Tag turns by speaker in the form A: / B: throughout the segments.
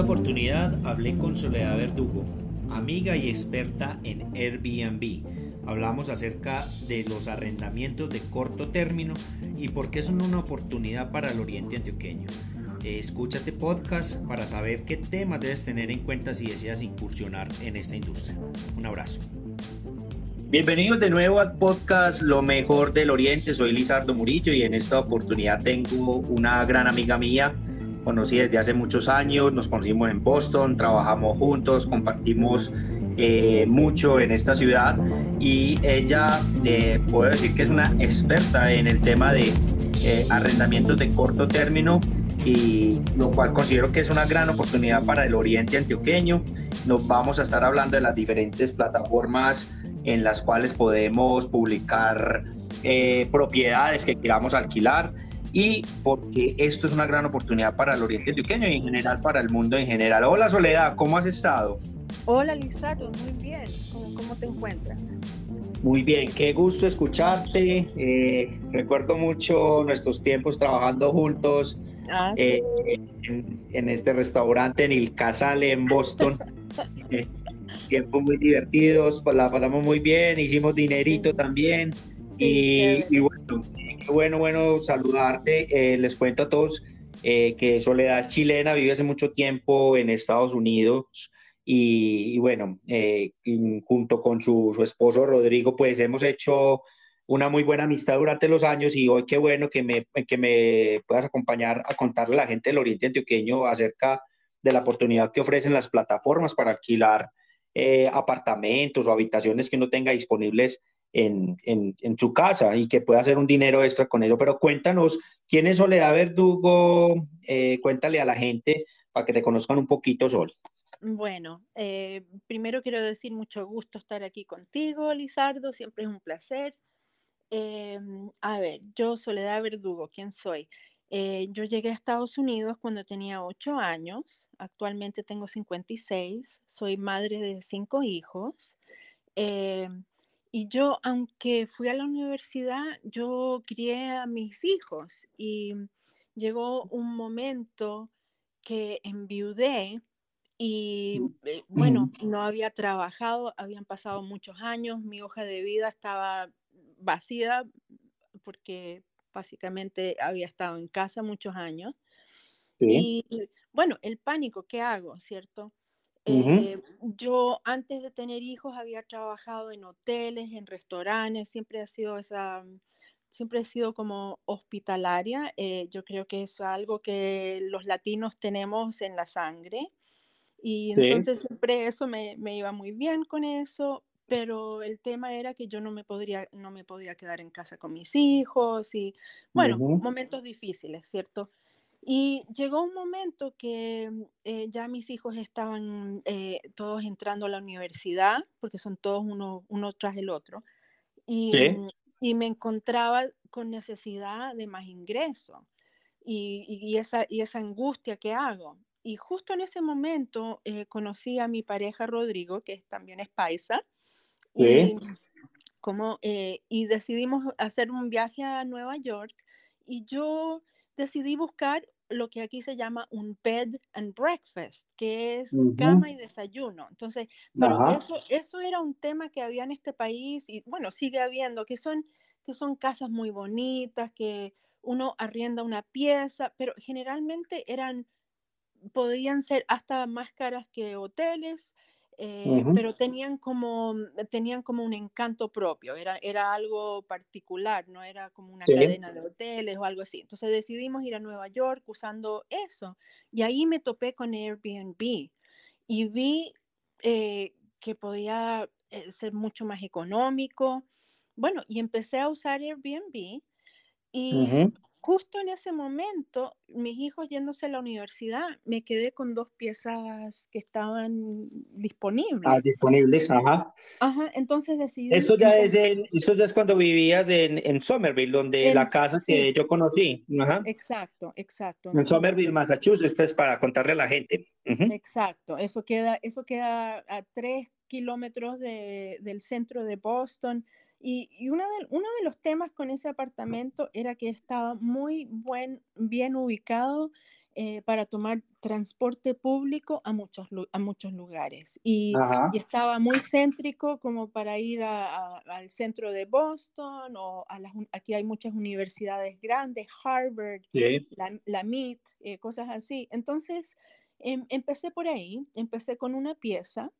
A: Esta oportunidad hablé con Soledad Verdugo, amiga y experta en Airbnb. Hablamos acerca de los arrendamientos de corto término y por qué son una oportunidad para el Oriente Antioqueño. Eh, escucha este podcast para saber qué temas debes tener en cuenta si deseas incursionar en esta industria. Un abrazo. Bienvenidos de nuevo al podcast Lo mejor del Oriente. Soy Lizardo Murillo y en esta oportunidad tengo una gran amiga mía conocí desde hace muchos años, nos conocimos en Boston, trabajamos juntos, compartimos eh, mucho en esta ciudad y ella eh, puedo decir que es una experta en el tema de eh, arrendamientos de corto término y lo cual considero que es una gran oportunidad para el oriente antioqueño. Nos vamos a estar hablando de las diferentes plataformas en las cuales podemos publicar propiedades que queramos alquilar y porque esto es una gran oportunidad para el Oriente Antioqueño y en general para el mundo en general. Hola Soledad, ¿cómo has estado?
B: Hola Lizardo, muy bien. ¿Cómo, te encuentras?
A: Muy bien, qué gusto escucharte. Eh, recuerdo mucho nuestros tiempos trabajando juntos ah, eh, en, este restaurante en El Casale en Boston. Eh, tiempos muy divertidos, pues la pasamos muy bien, hicimos dinerito también. y, y, bueno, bueno, bueno saludarte. Eh, les cuento a todos eh, que Soledad chilena, vive hace mucho tiempo en Estados Unidos y, bueno, eh, junto con su, esposo Rodrigo, pues hemos hecho una muy buena amistad durante los años y hoy qué bueno que me, que me puedas acompañar a contarle a la gente del Oriente Antioqueño acerca de la oportunidad que ofrecen las plataformas para alquilar apartamentos o habitaciones que uno tenga disponibles en, en, su casa y que pueda hacer un dinero extra con eso. Pero cuéntanos, ¿quién es Soledad Verdugo? Eh, cuéntale a la gente para que te conozcan un poquito, Sol.
B: Bueno, eh, primero quiero decir mucho gusto estar aquí contigo, Lizardo, siempre es un placer. Em, a ver, yo Soledad Verdugo, ¿quién soy? Eh, yo llegué a Estados Unidos cuando tenía 8 años, actualmente tengo 56, soy madre de cinco hijos. Y yo, aunque fui a la universidad, yo crié a mis hijos y llegó un momento que enviudé y eh, bueno, no había trabajado, habían pasado muchos años, mi hoja de vida estaba vacía porque básicamente había estado en casa muchos años. Y bueno, el pánico, ¿qué hago? ¿Cierto? Eh, yo antes de tener hijos había trabajado en hoteles, en restaurantes, siempre ha sido esa, siempre he sido como hospitalaria. Eh, yo creo que es algo que los latinos tenemos en la sangre. Y entonces siempre eso me, me, iba muy bien con eso, pero el tema era que yo no me, podría, no me podía quedar en casa con mis hijos y, bueno, momentos difíciles, ¿cierto? Y llegó un momento que mm, eh, ya mis hijos estaban eh, todos entrando a la universidad, porque son todos uno, uno tras el otro, y, mm, y, me encontraba con necesidad de más ingreso y, y, esa, y esa angustia que hago. Y justo en ese momento eh, conocí a mi pareja Rodrigo, que también es paisa, y, como, y decidimos hacer un viaje a Nueva York y yo decidí buscar lo que aquí se llama un bed and breakfast, que es cama y desayuno. Entonces, eso, eso era un tema que había en este país y bueno, sigue habiendo, que son, que son casas muy bonitas, que uno arrienda una pieza, pero generalmente eran, podían ser hasta más caras que hoteles eh, pero tenían como, tenían como un encanto propio, era, era algo particular, no era como una cadena de hoteles o algo así. Entonces decidimos ir a Nueva York usando eso y ahí me topé con Airbnb y vi eh, que podía eh, ser mucho más económico. Bueno, y empecé a usar Airbnb y justo en ese momento, mis hijos yéndose a la universidad, me quedé con dos piezas que estaban disponibles.
A: Ah, disponibles, ajá.
B: Ajá, entonces decidí...
A: Esto ya es, esto ya es cuando vivías en, en Somerville, donde la casa que yo conocí. Ajá.
B: Exacto, exacto.
A: En, Somerville, Massachusetts, pues para contarle a la gente.
B: Exacto, eso queda, eso queda a tres kilómetros de, del centro de Boston. Y, uno, de, uno de los temas con ese apartamento era que estaba muy buen, bien ubicado eh, para tomar transporte público a muchos, a muchos lugares. Y, estaba muy céntrico como para ir al centro de Boston o a las, aquí hay muchas universidades grandes, Harvard, la, la MIT, eh, cosas así. Entonces, em, empecé por ahí, empecé con una pieza,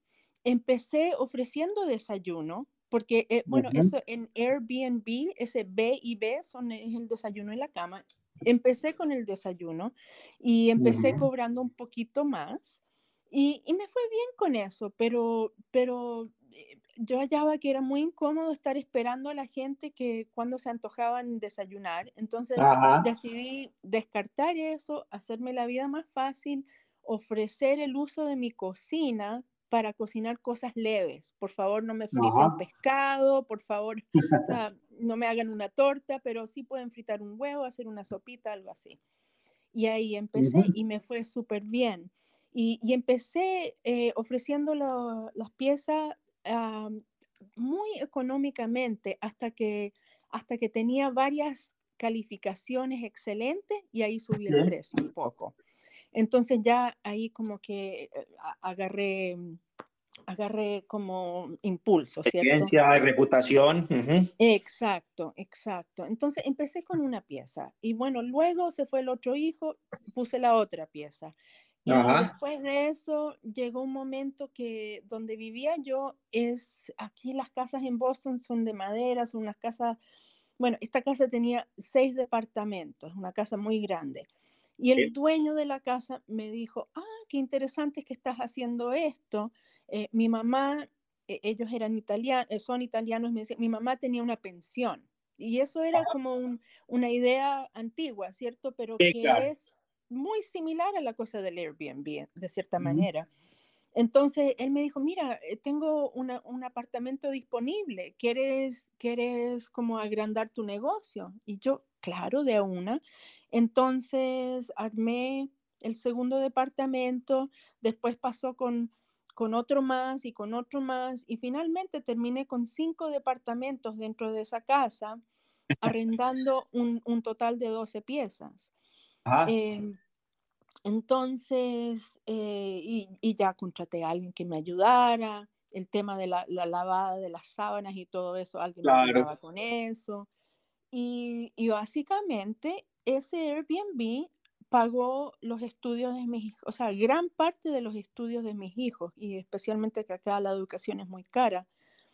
B: empecé ofreciendo desayuno porque, eh, bueno, eso en Airbnb, ese B y B son, es el desayuno en la cama. Empecé con el desayuno y empecé cobrando un poquito más y, y, me fue bien con eso, pero, pero eh, yo hallaba que era muy incómodo estar esperando a la gente que cuando se antojaban desayunar. Entonces decidí descartar eso, hacerme la vida más fácil, ofrecer el uso de mi cocina para cocinar cosas leves. Por favor, no me friten pescado, por favor, no me hagan una torta, pero sí pueden fritar un huevo, hacer una sopita, algo así. Y ahí empecé y me fue súper bien. Y, empecé eh, ofreciendo las piezas muy económicamente hasta que, hasta que tenía varias calificaciones excelentes y ahí subí el precio un poco. Entonces ya ahí como que eh, agarré, mm, agarré como impulso.
A: Experiencia, reputación.
B: Exacto, exacto. Entonces empecé con una pieza y bueno, luego se fue el otro hijo, puse la otra pieza. Y después de eso llegó un momento que donde vivía yo es, aquí las casas en Boston son de madera, son unas casas, bueno, esta casa tenía seis departamentos, una casa muy grande. Y el dueño de la casa me dijo, ah, qué interesante es que estás haciendo esto. Eh, mi mamá, e, ellos eran italianos, eh, son italianos, me mi mamá tenía una pensión. Y eso era como una idea antigua, ¿cierto? Pero que es muy similar a la cosa del Airbnb, de cierta manera. Entonces él me dijo, mira, eh, tengo un apartamento disponible, ¿quieres, ¿quieres como agrandar tu negocio? Y yo, claro, de una. Entonces armé el segundo departamento, después pasó con, con otro más y con otro más y finalmente terminé con cinco departamentos dentro de esa casa, arrendando un, total de 12 piezas. Em, entonces, eh, y, ya contraté a alguien que me ayudara, el tema de la, lavada de las sábanas y todo eso, alguien me ayudaba con eso. Y, y básicamente ese Airbnb pagó los estudios de mis hijos, o sea, gran parte de los estudios de mis hijos, y especialmente que acá la educación es muy cara.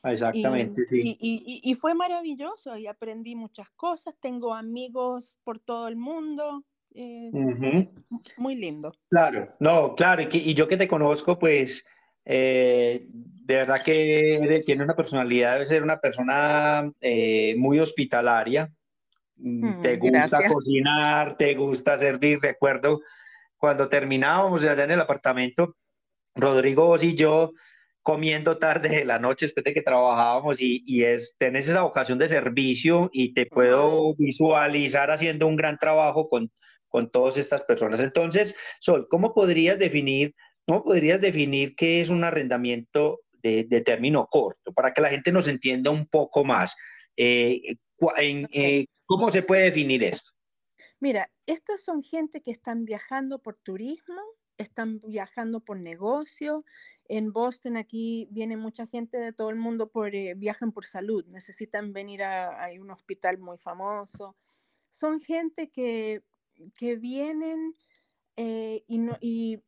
A: Exactamente,
B: y, sí. Y, y, fue maravilloso y aprendí muchas cosas, tengo amigos por todo el mundo, eh, muy lindo.
A: Claro, no, claro, y, yo que te conozco, pues eh, de verdad que tiene una personalidad, debe ser una persona eh, muy hospitalaria, Mm, mm, te gusta cocinar, te gusta servir. Recuerdo cuando terminábamos allá en el apartamento, Rodrigo, vos y yo comiendo tarde de la noche después de que trabajábamos y, y es, tenés esa vocación de servicio y te puedo visualizar haciendo un gran trabajo con, con todas estas personas. Entonces, Sol, ¿cómo podrías definir, cómo podrías definir qué es un arrendamiento de, de término corto para que la gente nos entienda un poco más? Eh, en, eh, ¿Cómo se puede definir esto?
B: Mira, estos son gente que están viajando por turismo, están viajando por negocio. En Boston aquí viene mucha gente de todo el mundo por eh, viajan por salud, necesitan venir a, un hospital muy famoso. Son gente que, que vienen eh, y, no, y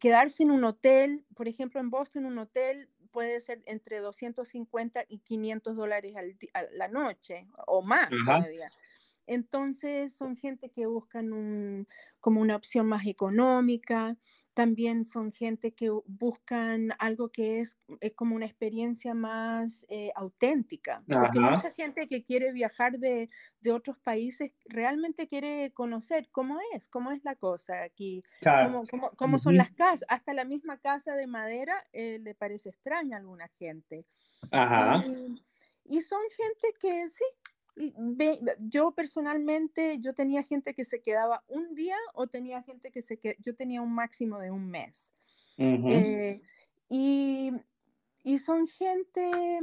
B: quedarse en un hotel, por ejemplo, en Boston un hotel puede ser entre 250 y 500 dólares a la noche o más todavía. Entonces son gente que buscan un, como una opción más económica, también son gente que buscan algo que es, es como una experiencia más eh, auténtica, porque mucha gente que quiere viajar de, de, otros países realmente quiere conocer cómo es, cómo es la cosa aquí, cómo, cómo, cómo son las casas, hasta la misma casa de madera eh, le parece extraña a alguna gente. Ajá. Y, y son gente que sí, yo personalmente, yo tenía gente que se quedaba un día o tenía gente que se quedaba, yo tenía un máximo de un mes. Eh, y, y, son gente,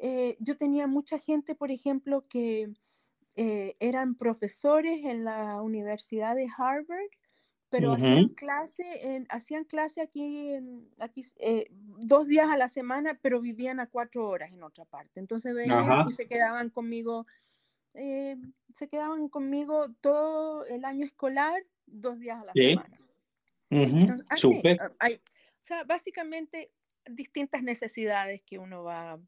B: eh, yo tenía mucha gente, por ejemplo, que eh, eran profesores en la Universidad de Harvard, pero hacían clase, en, hacían clase aquí, en, aquí dos días a la semana, pero vivían a cuatro horas en otra parte. Entonces venían y se quedaban conmigo eh, se quedaban conmigo todo el año escolar, dos días a la semana. Hay, o sea, básicamente distintas necesidades que uno va...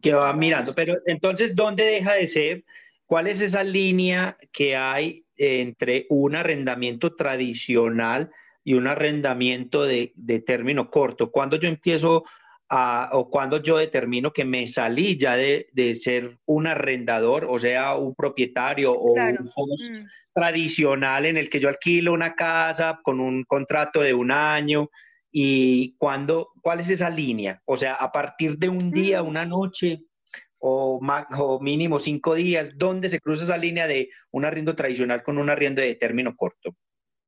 A: Que va mirando, pero entonces, ¿dónde deja de ser? ¿Cuál es esa línea que hay entre un arrendamiento tradicional y un arrendamiento de, de término corto? Cuando yo empiezo o cuando yo determino que me salí ya de, de, ser un arrendador, o sea, un propietario o un host mm. tradicional en el que yo alquilo una casa con un contrato de un año. ¿Y cuando, cuál es esa línea? O sea, a partir de un día, mm. una noche o, o mínimo cinco días, ¿dónde se cruza esa línea de un arriendo tradicional con un arriendo de término corto?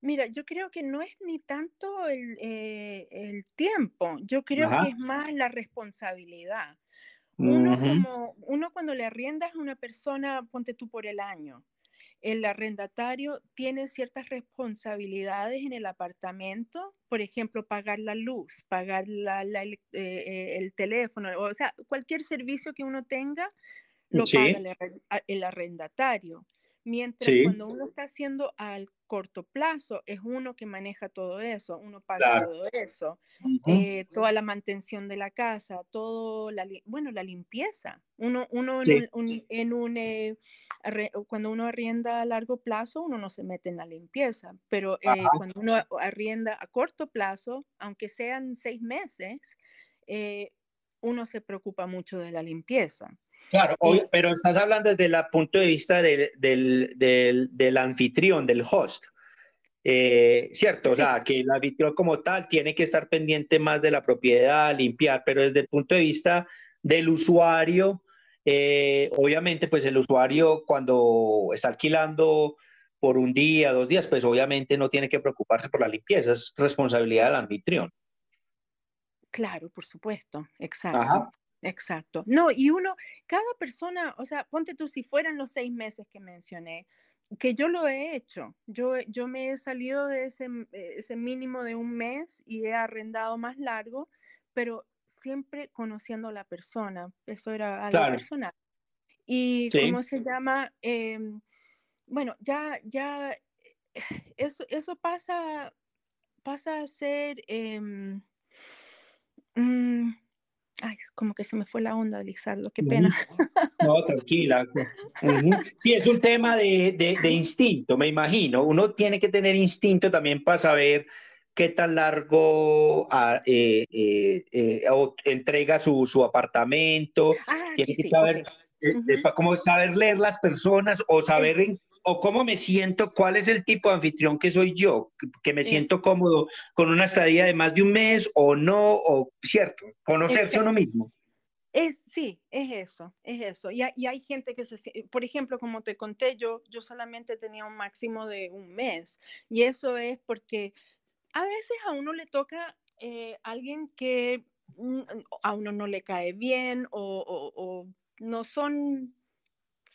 B: Mira, yo creo que no es ni tanto el, eh, tiempo, yo creo que es más la responsabilidad. Uno, como, uno cuando le arriendas a una persona, ponte tú por el año, el arrendatario tiene ciertas responsabilidades en el apartamento, por ejemplo, pagar la luz, pagar eh, eh, el teléfono, o sea, cualquier servicio que uno tenga, lo paga el arrendatario. Mientras cuando uno está haciendo al corto plazo, es uno que maneja todo eso, uno paga todo eso, eh, toda la mantención de la casa, todo, la, bueno, la limpieza. Uno, uno en un, eh, cuando uno arrienda a largo plazo, uno no se mete en la limpieza, pero eh, cuando uno arrienda a corto plazo, aunque sean seis meses, uno se preocupa mucho de la limpieza.
A: Claro, pero estás hablando desde el punto de vista del, del, del, anfitrión, del host. Eh, cierto, o sea, que el anfitrión como tal tiene que estar pendiente más de la propiedad, limpiar, pero desde el punto de vista del usuario, eh, obviamente, pues el usuario cuando está alquilando por un día, dos días, pues obviamente no tiene que preocuparse por la limpieza, es responsabilidad del anfitrión.
B: Claro, por supuesto, exacto. Exacto. No, y uno, cada persona, o sea, ponte tú si fueran los seis meses que mencioné, que yo lo he hecho. Yo, yo me he salido de ese, ese mínimo de un mes y he arrendado más largo, pero siempre conociendo a la persona. Eso era algo personal. Y cómo se llama, em, bueno, ya, ya, eso, eso pasa, pasa a ser... Em, mm, Ay, es como que se me fue la onda, Lizardo, qué pena.
A: No, tranquila. Sí, es un tema de, de, instinto, me imagino. Uno tiene que tener instinto también para saber qué tan largo ah, eh, eh, eh, entrega su, su apartamento. Ah, tiene que saber, como saber leer las personas o saber en o cómo me siento, cuál es el tipo de anfitrión que soy yo, que me siento cómodo con una estadía de más de un mes o no, o cierto, conocerse uno mismo.
B: Es, sí, es eso, es eso. Y, y, hay gente que se, por ejemplo, como te conté, yo, yo solamente tenía un máximo de un mes. Y eso es porque a veces a uno le toca eh, alguien que mm, a uno no le cae bien o, o no son o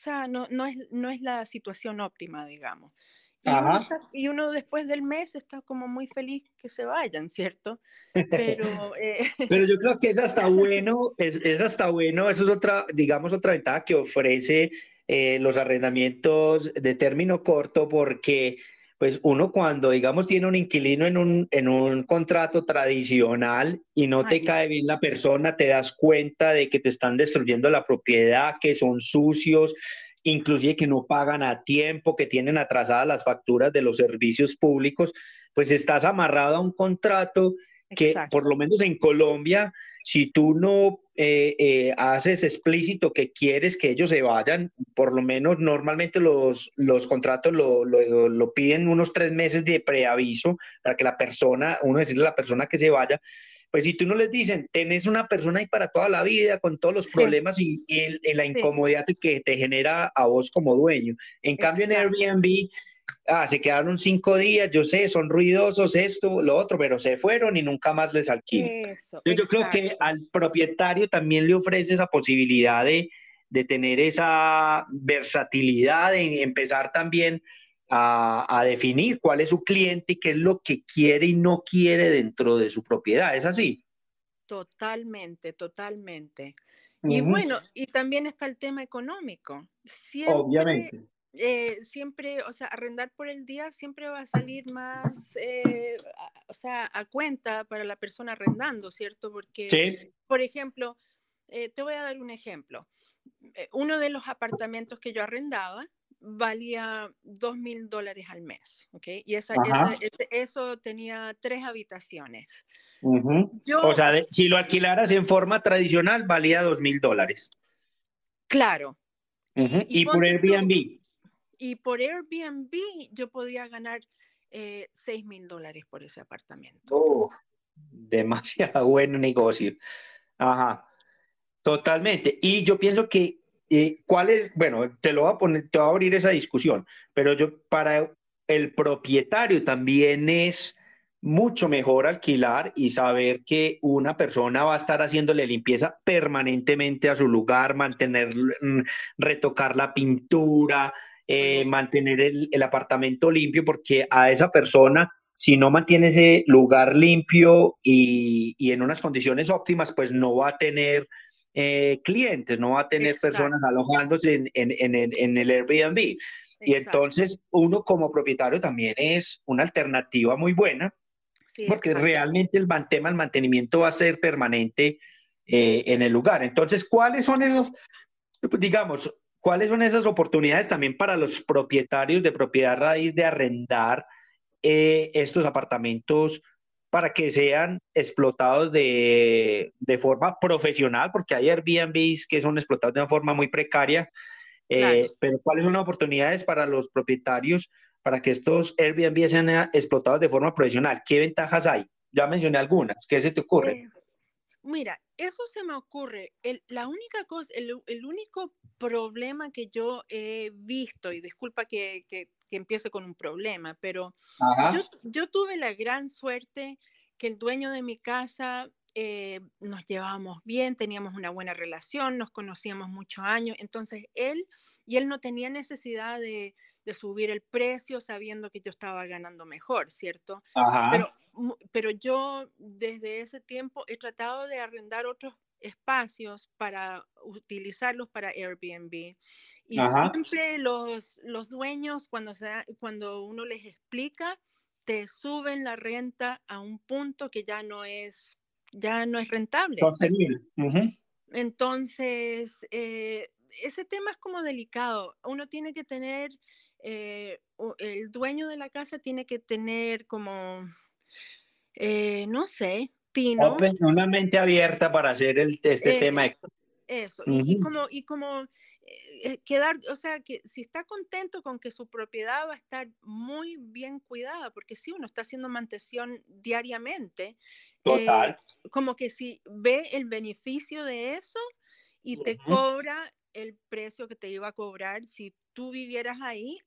B: sea, no, no, es, no es la situación óptima, digamos. Y uno, después del mes está como muy feliz que se vayan, ¿cierto? Pero,
A: eh, Pero yo creo que es hasta bueno, es, es, hasta bueno, eso es otra, digamos, otra ventaja que ofrece eh, los arrendamientos de término corto porque pues uno cuando, digamos, tiene un inquilino en un, en un contrato tradicional y no te cae bien la persona, te das cuenta de que te están destruyendo la propiedad, que son sucios, inclusive que no pagan a tiempo, que tienen atrasadas las facturas de los servicios públicos, pues estás amarrado a un contrato que por lo menos en Colombia, si tú no eh, eh, haces explícito que quieres que ellos se vayan, por lo menos normalmente los, los contratos lo, lo, lo piden unos tres meses de preaviso para que la persona, uno decirle a la persona que se vaya, pues si tú no les dicen, tenés una persona ahí para toda la vida con todos los problemas y, la incomodidad que te genera a vos como dueño. En cambio, en Airbnb, ah, se quedaron cinco días, yo sé, son ruidosos, esto, lo otro, pero se fueron y nunca más les alquilo. yo creo que al propietario también le ofrece esa posibilidad de, de tener esa versatilidad, de empezar también a, definir cuál es su cliente y qué es lo que quiere y no quiere dentro de su propiedad. ¿Es así?
B: Totalmente, totalmente. Y bueno, y también está el tema económico.
A: Obviamente.
B: Eh, siempre, o sea, arrendar por el día siempre va a salir más, eh, o sea, a cuenta para la persona arrendando, ¿cierto? Porque, por ejemplo, eh, te voy a dar un ejemplo. uno de los apartamentos que yo arrendaba, valía dos mil dólares al mes, ¿ok? Y esa, eso tenía tres habitaciones.
A: o sea, si lo alquilaras en forma tradicional, valía dos mil dólares.
B: Claro.
A: y, por Airbnb.
B: Y por Airbnb yo podía ganar eh, seis mil dólares por ese apartamento.
A: Oh, demasiado buen negocio. Ajá. Totalmente. Y yo pienso que ¿Cuál es? Bueno, te lo voy a poner, te voy a abrir esa discusión, pero yo para el propietario también es mucho mejor alquilar y saber que una persona va a estar haciéndole limpieza permanentemente a su lugar, mantener, mm, retocar la pintura, eh, mantener el, el, apartamento limpio, porque a esa persona, si no mantiene ese lugar limpio y, y en unas condiciones óptimas, pues no va a tener eh, clientes, no va a tener personas alojándose en, en, en, en el Airbnb. Y entonces uno como propietario también es una alternativa muy buena, porque realmente el tema mantenimiento va a ser permanente eh, en el lugar. Entonces, ¿cuáles son esos, digamos, cuáles son esas oportunidades también para los propietarios de propiedad raíz de arrendar eh, estos apartamentos para que sean explotados de, forma profesional, porque hay Airbnbs que son explotados de una forma muy precaria, eh, pero ¿cuáles son las oportunidades para los propietarios para que estos Airbnb sean explotados de forma profesional? ¿Qué ventajas hay? Ya mencioné algunas, ¿qué se te ocurre? Eh,
B: mira, eso se me ocurre. la única cosa, el, único problema que yo he visto, y disculpa que, que, que empiece con un problema, pero yo, yo, tuve la gran suerte que el dueño de mi casa eh, nos llevábamos bien, teníamos una buena relación, nos conocíamos muchos años, entonces él y él no tenía necesidad de, de subir el precio sabiendo que yo estaba ganando mejor, ¿cierto? Pero, pero yo desde ese tiempo he tratado de arrendar otros espacios para utilizarlos para Airbnb. Y siempre los, los dueños, cuando, se, cuando uno les explica, te suben la renta a un punto que ya no es, ya no es rentable. Entonces, eh, ese tema es como delicado. Uno tiene que tener, eh, el dueño de la casa tiene que tener como, eh, no sé, tino.
A: una mente abierta para hacer el, este tema.
B: Eso, y, como, y como eh, quedar, o sea, que si está contento con que su propiedad va a estar muy bien cuidada, porque si uno está haciendo mantención diariamente, eh, como que si ve el beneficio de eso y te cobra el precio que te iba a cobrar si tú vivieras ahí,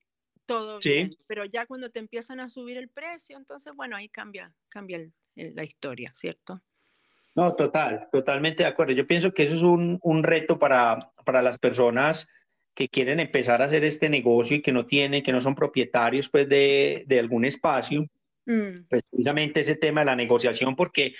B: todo bien. Pero ya cuando te empiezan a subir el precio, entonces, bueno, ahí cambia, cambia la historia, ¿cierto?
A: No, total, totalmente de acuerdo. Yo pienso que eso es un, un reto para, para, las personas que quieren empezar a hacer este negocio y que no tienen, que no son propietarios pues de, de algún espacio. Mm. Pues precisamente ese tema de la negociación, porque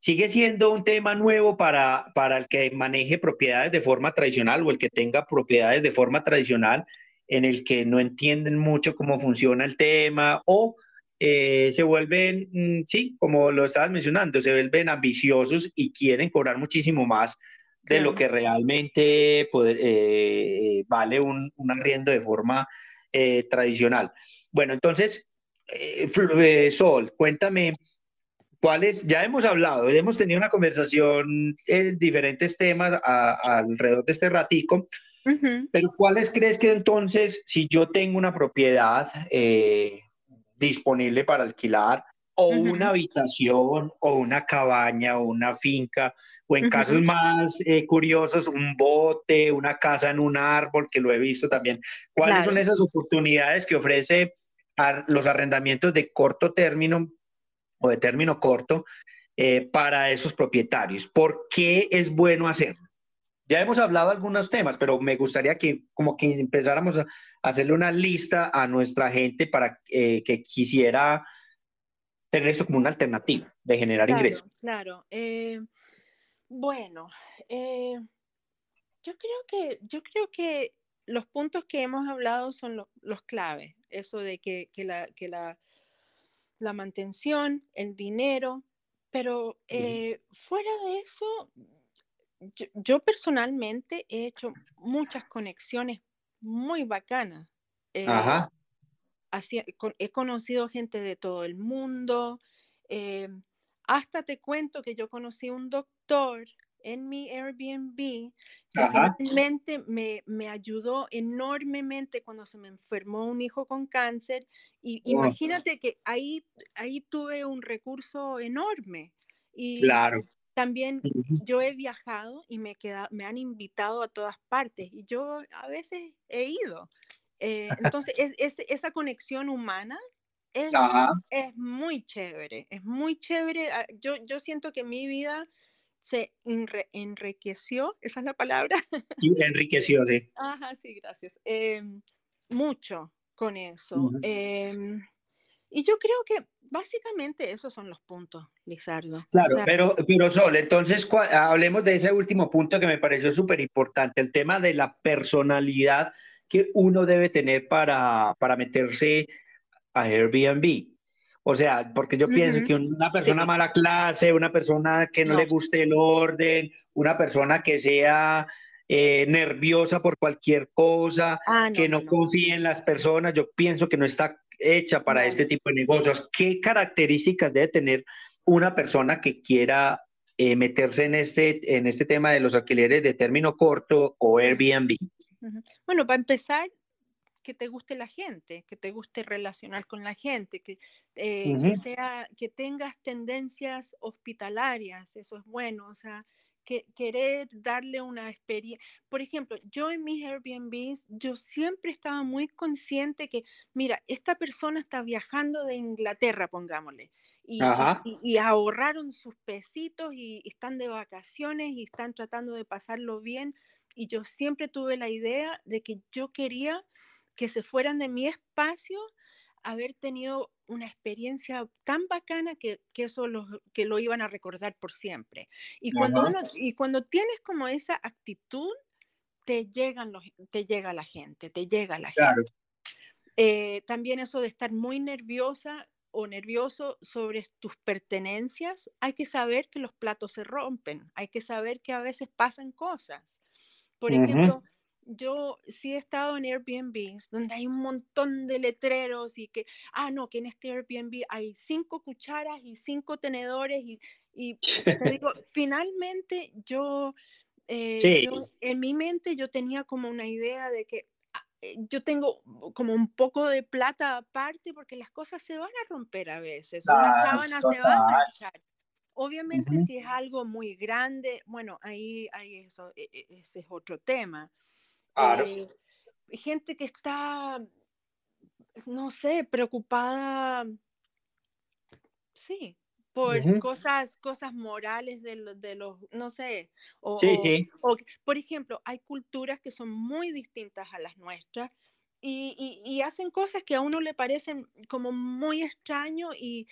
A: sigue siendo un tema nuevo para, para el que maneje propiedades de forma tradicional o el que tenga propiedades de forma tradicional en el que no entienden mucho cómo funciona el tema o eh, se vuelven, mm, sí, como lo estabas mencionando, se vuelven ambiciosos y quieren cobrar muchísimo más de lo que realmente poder, eh, vale un, un, arriendo de forma eh, tradicional. Bueno, entonces, eh, Sol, cuéntame, ¿cuáles? Ya hemos hablado, hemos tenido una conversación en diferentes temas alrededor de este ratico, pero ¿cuáles crees que entonces, si yo tengo una propiedad disponible para alquilar, o una habitación o una cabaña o una finca o en casos más eh, curiosos un bote, una casa en un árbol que lo he visto también. ¿Cuáles son esas oportunidades que ofrece los arrendamientos de corto término o de término corto eh, para esos propietarios? ¿Por qué es bueno hacerlo? Ya hemos hablado de algunos temas, pero me gustaría que como que empezáramos a hacerle una lista a nuestra gente para eh, que quisiera tener esto como una alternativa de generar ingresos.
B: Claro, eh, bueno, eh, yo creo que yo creo que los puntos que hemos hablado son los claves. Eso de que, la, que la, la, mantención, el dinero, pero eh, fuera de eso, yo, personalmente he hecho muchas conexiones muy bacanas. Ajá he conocido gente de todo el mundo. Eh, hasta te cuento que yo conocí un doctor en mi Airbnb que realmente me, me, ayudó enormemente cuando se me enfermó un hijo con cáncer. Y imagínate que ahí, ahí tuve un recurso enorme. Y
A: claro.
B: También yo he viajado y me, queda, me han invitado a todas partes y yo a veces he ido. Eh, entonces, es, esa conexión humana es, es, muy chévere, es muy chévere. Ah, yo, yo siento que mi vida se enriqueció, esa es la palabra.
A: Sí, enriqueció, sí.
B: Ajá, sí, gracias. Em, mucho con eso. Em, y yo creo que básicamente esos son los puntos, Lizardo.
A: Claro, pero, pero Sol, entonces hablemos de ese último punto que me pareció súper importante, el tema de la personalidad que uno debe tener para, para meterse a Airbnb. O sea, porque yo pienso que una persona mala clase, una persona que no, le guste el orden, una persona que sea eh, nerviosa por cualquier cosa, ah, que no, confíe en las personas, yo pienso que no está hecha para este tipo de negocios. ¿Qué características debe tener una persona que quiera eh, meterse en este, en este tema de los alquileres de término corto o Airbnb?
B: Bueno, para empezar, que te guste la gente, que te guste relacionar con la gente, que, eh, sea, que tengas tendencias hospitalarias, eso es bueno, o sea, que querer darle una experiencia. Por ejemplo, yo en mis Airbnbs, yo siempre estaba muy consciente que, mira, esta persona está viajando de Inglaterra, pongámosle, y, y, ahorraron sus pesitos y están de vacaciones y están tratando de pasarlo bien y yo siempre tuve la idea de que yo quería que se fueran de mi espacio haber tenido una experiencia tan bacana que, que eso lo, que lo iban a recordar por siempre. Y cuando, y cuando tienes como esa actitud, te, llegan los, te llega la gente, te llega la gente. Eh, también eso de estar muy nerviosa o nervioso sobre tus pertenencias, hay que saber que los platos se rompen, hay que saber que a veces pasan cosas. Por ejemplo, yo sí he estado en Airbnbs donde hay un montón de letreros y que, ah, no, que en este Airbnb hay cinco cucharas y cinco tenedores y, y te digo, finalmente yo, eh, yo, en mi mente yo tenía como una idea de que ah, eh, yo tengo como un poco de plata aparte porque las cosas se van a romper a veces, una sábana se va a manchar. Obviamente si es algo muy grande, bueno, ahí, ahí eso, e, e, ese es otro tema. Claro. Eh, gente que está, no sé, preocupada, sí, por cosas, cosas morales de, de, los, no sé, o, sí, sí. O, por ejemplo, hay culturas que son muy distintas a las nuestras y, y, y, hacen cosas que a uno le parecen como muy extraño y,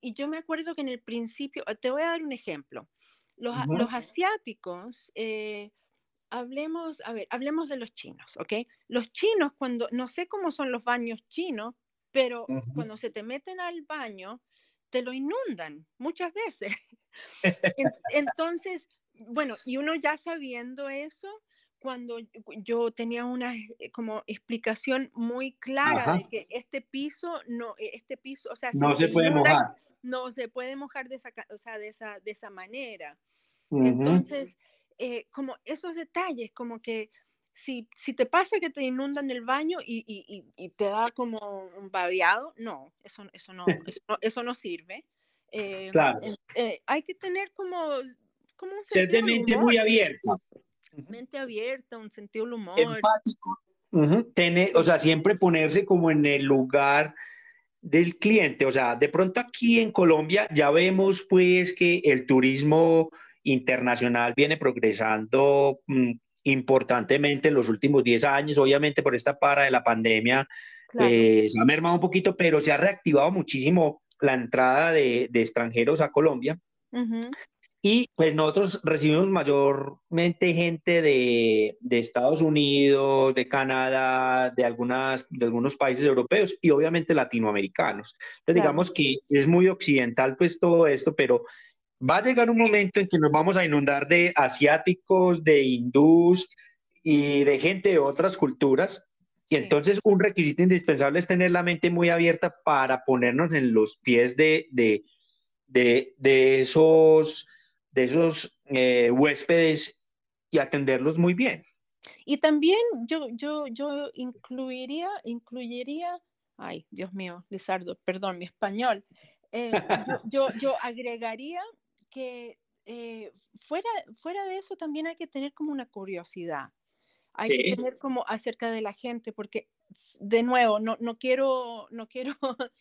B: y yo me acuerdo que en el principio, te voy a dar un ejemplo. Los, los asiáticos, eh, hablemos, a ver, hablemos de los chinos, ¿ok? Los chinos, cuando, no sé cómo son los baños chinos, pero cuando se te meten al baño, te lo inundan muchas veces. entonces, bueno, y uno ya sabiendo eso, cuando yo tenía una eh, como explicación muy clara de que este piso no e, este piso o sea
A: no se, puede mojar.
B: no se puede mojar de esa o sea de esa de esa manera. Entonces eh, como esos detalles como que si, si te pasa que te inundan el baño y, y, y, te da como un babeado, no, eso, eso, no, eso, no, sirve.
A: Eh, claro.
B: hay que tener como, como un
A: Ser de mente muy abierta
B: mente abierta, un sentido del humor.
A: Empático. o sea, siempre ponerse como en el lugar del cliente. O sea, de pronto aquí en Colombia ya vemos pues que el turismo internacional viene progresando mm, importantemente en los últimos 10 años. Obviamente por esta para de la pandemia eh, se ha mermado un poquito, pero se ha reactivado muchísimo la entrada de, extranjeros a Colombia. Y pues nosotros recibimos mayormente gente de, de, Estados Unidos, de Canadá, de, algunas, de algunos países europeos y obviamente latinoamericanos. Entonces digamos que es muy occidental pues todo esto, pero va a llegar un momento en que nos vamos a inundar de asiáticos, de hindús y de gente de otras culturas. Y entonces un requisito indispensable es tener la mente muy abierta para ponernos en los pies de, de, de, de esos de esos eh, huéspedes y atenderlos muy bien.
B: Y también yo, yo, yo incluiría, incluiría, ay, Dios mío, Lizardo, perdón, mi español. Eh, yo, yo, agregaría que eh, fuera, fuera de eso también hay que tener como una curiosidad. Hay que tener como acerca de la gente, porque de nuevo, no, no quiero, no quiero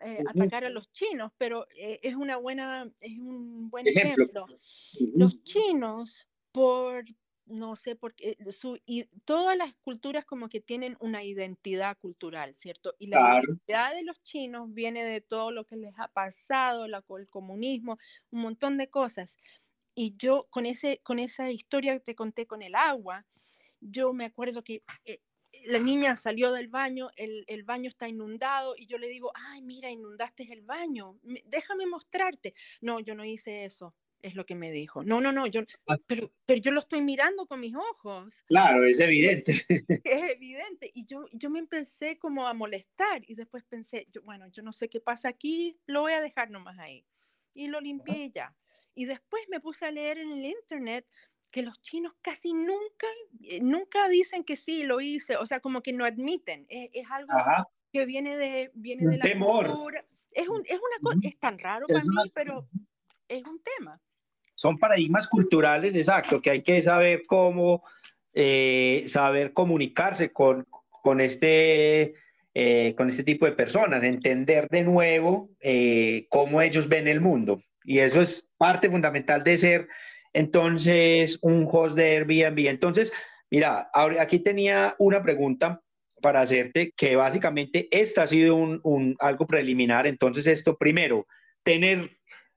B: eh, atacar a los chinos, pero eh, es, una buena, es un buen ejemplo. Los chinos, por, no sé, porque eh, su, y todas las culturas como que tienen una identidad cultural, ¿cierto? Y la identidad de los chinos viene de todo lo que les ha pasado, la, el comunismo, un montón de cosas. Y yo con, ese, con esa historia que te conté con el agua, yo me acuerdo que la niña salió del baño, el, el, baño está inundado y yo le digo, ay, mira, inundaste el baño, déjame mostrarte. No, yo no hice eso, es lo que me dijo. No, no, no, yo, ah. pero, pero yo lo estoy mirando con mis ojos.
A: Claro, es evidente.
B: Es evidente. Y yo, yo me empecé como a molestar y después pensé, yo, bueno, yo no sé qué pasa aquí, lo voy a dejar nomás ahí. Y lo limpié ya. Y después me puse a leer en el internet que los chinos casi nunca, eh, nunca dicen que sí, lo hice, o sea, como que no admiten, es, es algo que viene de, viene de la
A: temor.
B: cultura. Es, un, es una cosa, es tan raro para mí, pero es un tema.
A: Son paradigmas culturales, exacto, que hay que saber cómo, eh, saber comunicarse con, con este... Eh, con este tipo de personas, entender de nuevo cómo ellos ven el mundo. Y eso es parte fundamental de ser entonces un host de Airbnb. Entonces, mira, aquí tenía una pregunta para hacerte que básicamente esta ha sido un, algo preliminar. Entonces, esto primero, tener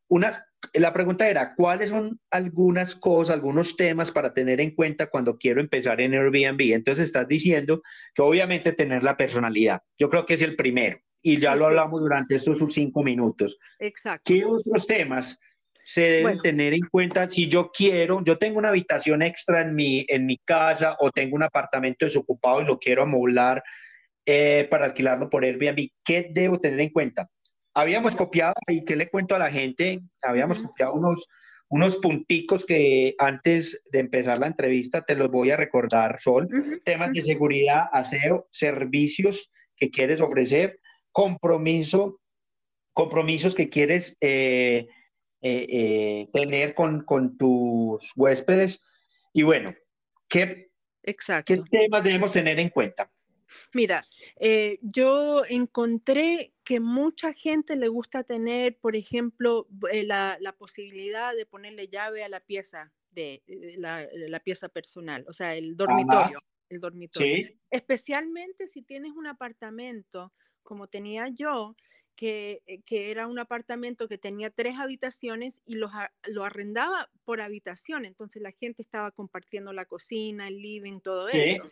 A: unas, la pregunta era, ¿cuáles son algunas cosas, algunos temas para tener en cuenta cuando quiero empezar en Airbnb? Entonces, estás diciendo que obviamente tener la personalidad. Yo creo que es el primero y ya lo hablamos durante estos cinco minutos.
B: Exacto.
A: ¿Qué otros temas se deben tener en cuenta si yo quiero, yo tengo una habitación extra en mi, en mi casa o tengo un apartamento desocupado y lo quiero amoblar eh, para alquilarlo por Airbnb, ¿qué debo tener en cuenta? Habíamos copiado, y qué le cuento a la gente, habíamos copiado unos, unos punticos que antes de empezar la entrevista te los voy a recordar, Sol, temas de seguridad, aseo, servicios que quieres ofrecer, compromiso, compromisos que quieres... Eh, eh, eh, tener con, con, tus huéspedes. Y bueno, ¿qué,
B: Exacto.
A: ¿qué temas debemos tener en cuenta?
B: Mira, eh, yo encontré que mucha gente le gusta tener, por ejemplo, la, la, posibilidad de ponerle llave a la pieza de la, la pieza personal, o sea, el dormitorio. El dormitorio.
A: ¿Sí?
B: Especialmente si tienes un apartamento como tenía yo, que, eh, que, era un apartamento que tenía tres habitaciones y los, lo arrendaba por habitación. Entonces la gente estaba compartiendo la cocina, el living, todo eso.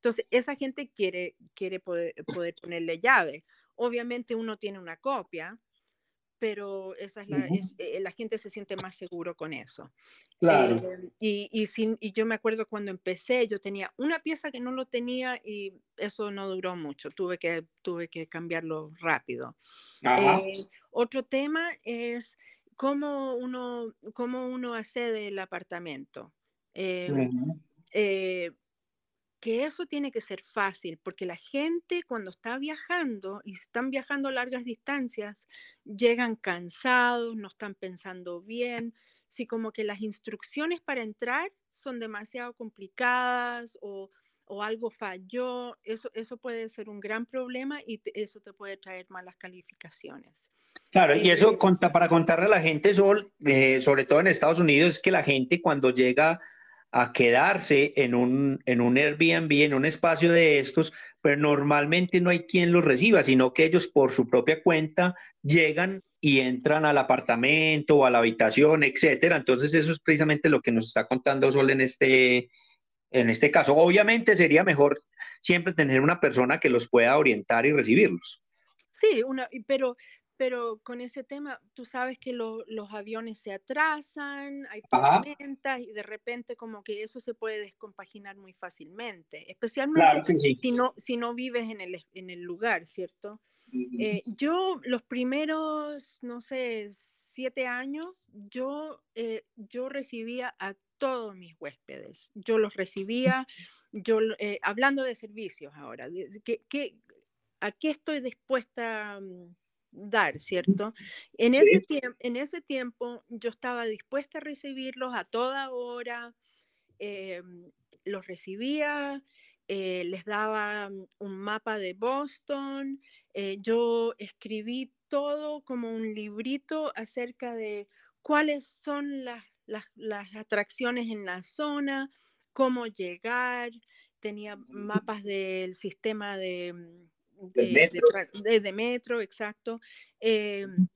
B: Entonces esa gente quiere, quiere poder, poder ponerle llave. Obviamente uno tiene una copia, pero esa es la, eh, la gente se siente más seguro con eso.
A: Claro.
B: Eh, y, y, sin, y yo me acuerdo cuando empecé, yo tenía una pieza que no lo tenía y eso no duró mucho, tuve que, tuve que cambiarlo rápido. Eh, otro tema es cómo uno, cómo uno accede el apartamento. Eh, que eso tiene que ser fácil, porque la gente cuando está viajando y están viajando largas distancias, llegan cansados, no están pensando bien, si como que las instrucciones para entrar son demasiado complicadas o, o algo falló, eso, eso puede ser un gran problema y eso te puede traer malas calificaciones.
A: Claro, y eso eh, para contarle a la gente, Sol, eh, sobre todo en Estados Unidos, es que la gente cuando llega a quedarse en un, en un Airbnb, en un espacio de estos, pero normalmente no hay quien los reciba, sino que ellos por su propia cuenta llegan y entran al apartamento o a la habitación, etcétera. Entonces eso es precisamente lo que nos está contando Sol en este, en este caso. Obviamente sería mejor siempre tener una persona que los pueda orientar y recibirlos.
B: Sí, una, pero pero con ese tema, tú sabes que los aviones se atrasan, hay tormentas y de repente como que eso se puede descompaginar muy fácilmente, especialmente si, no, si no vives en el, en el lugar, ¿cierto? Eh, yo los primeros, no sé, siete años, yo, eh, yo recibía a todos mis huéspedes, yo los recibía, yo, eh, hablando de servicios ahora, que, que, ¿a qué estoy dispuesta? Mm, dar, ¿cierto? En, ese en ese tiempo yo estaba dispuesta a recibirlos a toda hora, em, los recibía, eh, les daba un mapa de Boston, eh, yo escribí todo como un librito acerca de cuáles son las, las atracciones en la zona, cómo llegar, tenía mapas del sistema de de, metro. exacto. Em,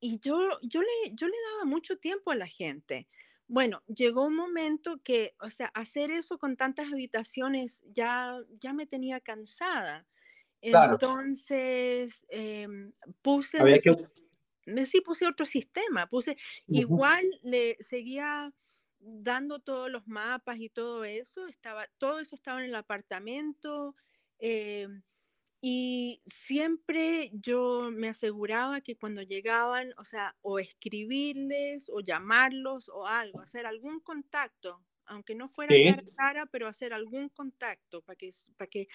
B: y yo, yo, le, yo le daba mucho tiempo a la gente. Bueno, llegó un momento que, o sea, hacer eso con tantas habitaciones ya, ya me tenía cansada. Entonces, em, puse, sí, puse otro sistema, puse, igual le seguía dando todos los mapas y todo eso, estaba, todo eso estaba en el apartamento. Eh, y siempre yo me aseguraba que cuando llegaban, o sea, o escribirles o llamarlos o algo, hacer algún contacto, aunque no fuera cara a cara, pero hacer algún contacto para que, para que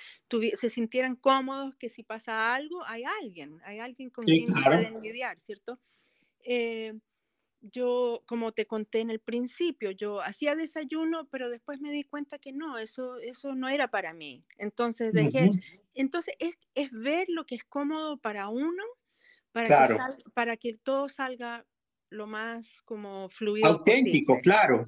B: se sintieran cómodos que si pasa algo, hay alguien, hay alguien con quien pueden lidiar, ¿cierto? Eh, yo, como te conté en el principio, yo hacía desayuno, pero después me di cuenta que no, eso, eso no era para mí. Entonces dejé, entonces es, es, ver lo que es cómodo para uno, para, que, para que todo salga lo más como fluido.
A: Auténtico, claro.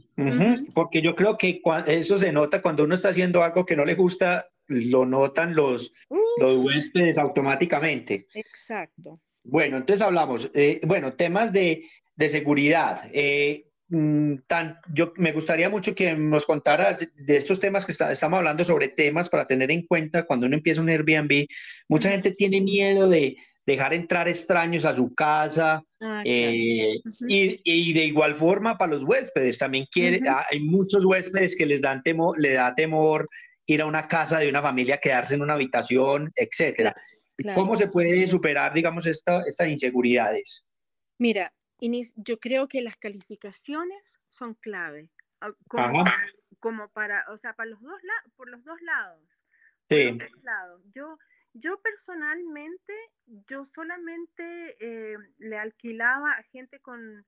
A: Porque yo creo que eso se nota cuando uno está haciendo algo que no le gusta, lo notan los, los huéspedes automáticamente.
B: Exacto.
A: Bueno, entonces hablamos, eh, bueno, temas de de seguridad. Eh, mm, tan, yo me gustaría mucho que nos contaras de, estos temas que estamos hablando sobre temas para tener en cuenta cuando uno empieza un Airbnb. Mucha gente tiene miedo de dejar entrar extraños a su casa ah, eh, y, de igual forma para los huéspedes. También quiere, hay muchos huéspedes que les dan temor, le da temor ir a una casa de una familia, quedarse en una habitación, etcétera. ¿Cómo se puede superar, digamos, esta, estas inseguridades?
B: Mira, yo creo que las calificaciones son clave, ah, como, para, o sea, para los dos por los dos lados. Sí. Yo, yo personalmente, yo solamente eh, le alquilaba a gente con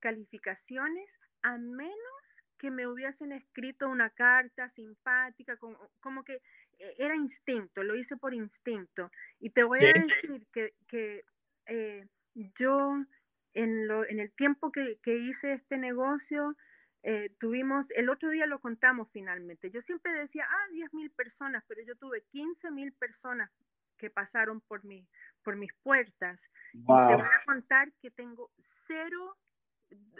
B: calificaciones a menos que me hubiesen escrito una carta simpática, como, como que eh, era instinto, lo hice por instinto. Y te voy a decir que, que eh, yo en, el tiempo que, hice este negocio, eh, tuvimos, el otro día lo contamos finalmente, yo siempre decía, ah, 10 mil personas, pero yo tuve 15 mil personas que pasaron por, mi, por mis puertas. Y te voy a contar que tengo cero,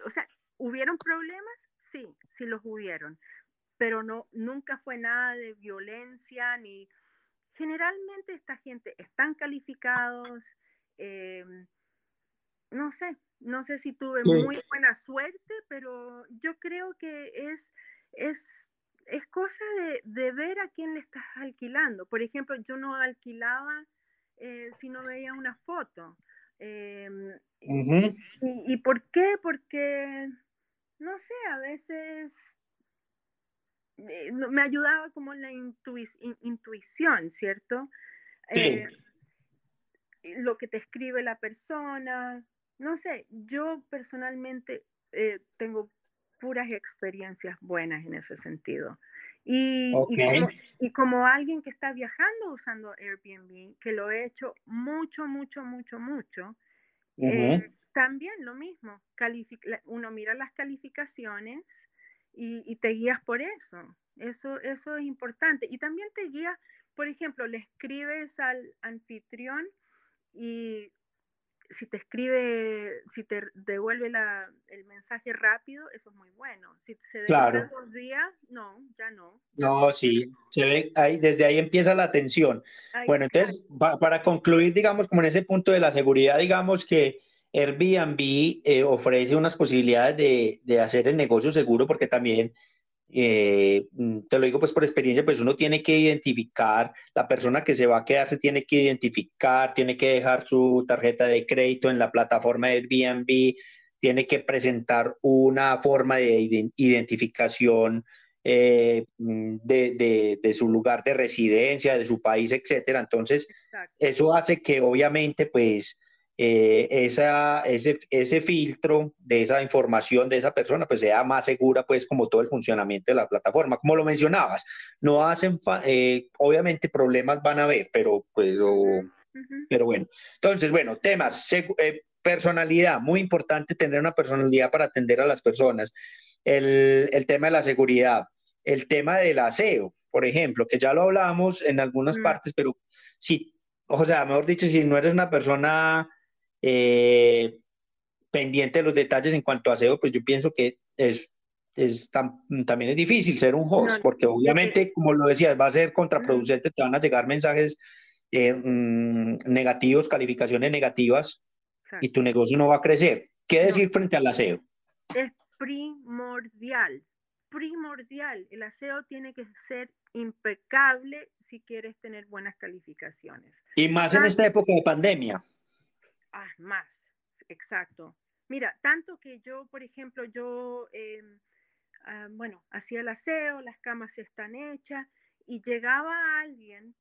B: o sea, ¿hubieron problemas? Sí, sí los hubieron, pero no, nunca fue nada de violencia ni... Generalmente esta gente están calificados, eh, no sé, no sé si tuve muy buena suerte, pero yo creo que es, es, es cosa de, ver a quién le estás alquilando. Por ejemplo, yo no alquilaba eh, si no veía una foto. Em, y, por qué? Porque, no sé, a veces eh, me ayudaba como la intuición, ¿cierto? Eh, lo que te escribe la persona, no sé, yo personalmente eh, tengo puras experiencias buenas en ese sentido. Y, y, como, alguien que está viajando usando Airbnb, que lo he hecho mucho, mucho, mucho, mucho, eh, también lo mismo, uno mira las calificaciones y, y, te guías por eso. eso. Eso es importante. Y también te guías, por ejemplo, le escribes al anfitrión y si te escribe, si te devuelve la, el mensaje rápido, eso es muy bueno. Si se devuelve dos días, no, ya no.
A: No, sí, se ve ahí, desde ahí empieza la tensión. bueno, entonces, para concluir, digamos, como en ese punto de la seguridad, digamos que Airbnb eh, ofrece unas posibilidades de, de hacer el negocio seguro porque también eh, mm, te lo digo pues por experiencia, pues uno tiene que identificar, la persona que se va a quedar se tiene que identificar, tiene que dejar su tarjeta de crédito en la plataforma de Airbnb, tiene que presentar una forma de identificación eh, mm, de, de, su lugar de residencia, de su país, etcétera. Entonces, eso hace que obviamente pues eh, esa, ese, ese filtro de esa información de esa persona pues sea más segura pues como todo el funcionamiento de la plataforma. Como lo mencionabas, no hacen, eh, obviamente problemas van a haber, pero pues, pero bueno. Entonces, bueno, temas, eh, personalidad, muy importante tener una personalidad para atender a las personas. El, el, tema de la seguridad, el tema del aseo, por ejemplo, que ya lo hablamos en algunas partes, pero sí, o sea, mejor dicho, si no eres una persona eh, pendiente de los detalles en cuanto a SEO, pues yo pienso que es, es también es difícil ser un host, porque obviamente, como lo decías, va a ser contraproducente, te van a llegar mensajes eh, mm, negativos, calificaciones negativas, y tu negocio no va a crecer. ¿Qué decir frente al aseo?
B: Es primordial, primordial. El aseo tiene que ser impecable si quieres tener buenas calificaciones.
A: Y más en esta época de pandemia.
B: Ah, más, exacto. Mira, tanto que yo, por ejemplo, yo, em, ah, bueno, hacía el aseo, las camas están hechas y llegaba alguien,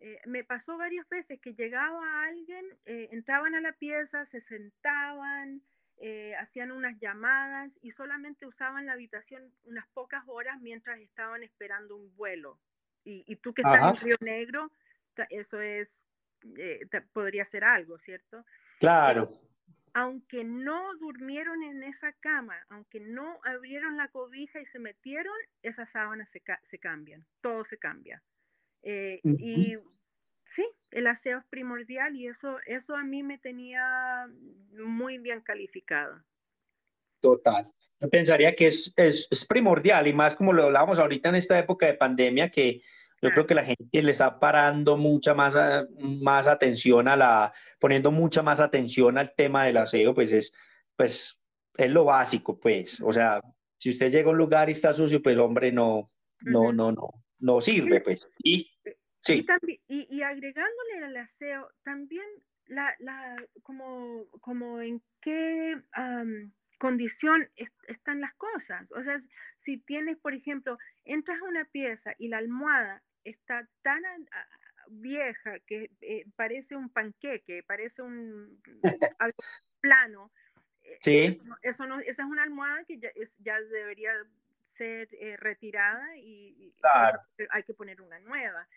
B: eh, me pasó varias veces que llegaba alguien, eh, entraban a la pieza, se sentaban, eh, hacían unas llamadas y solamente usaban la habitación unas pocas horas mientras estaban esperando un vuelo. Y, tú que estás en Río Negro, eso es, podría ser algo, ¿cierto?
A: Claro.
B: Aunque no durmieron en esa cama, aunque no abrieron la cobija y se metieron, esas sábanas se, cambian, todo se cambia. Eh, y sí, el aseo es primordial y eso, eso a mí me tenía muy bien calificada.
A: Total. Yo pensaría que es, es, es, primordial y más como lo hablábamos ahorita en esta época de pandemia, que yo creo que la gente le está parando mucha más, más atención a la, poniendo mucha más atención al tema del aseo, pues es, pues es lo básico, pues. O sea, si usted llega a un lugar y está sucio, pues hombre, no, no, no, no, no sirve, pues. Y,
B: sí. y, y, agregándole al aseo, también la, la, como, como en qué condición están las cosas. O sea, si tienes, por ejemplo, entras a una pieza y la almohada está tan vieja que eh, parece un panqueque, parece un algo plano. Eh, sí. Eso, no, esa es una almohada que ya, es, ya debería ser eh, retirada y, hay que poner una nueva.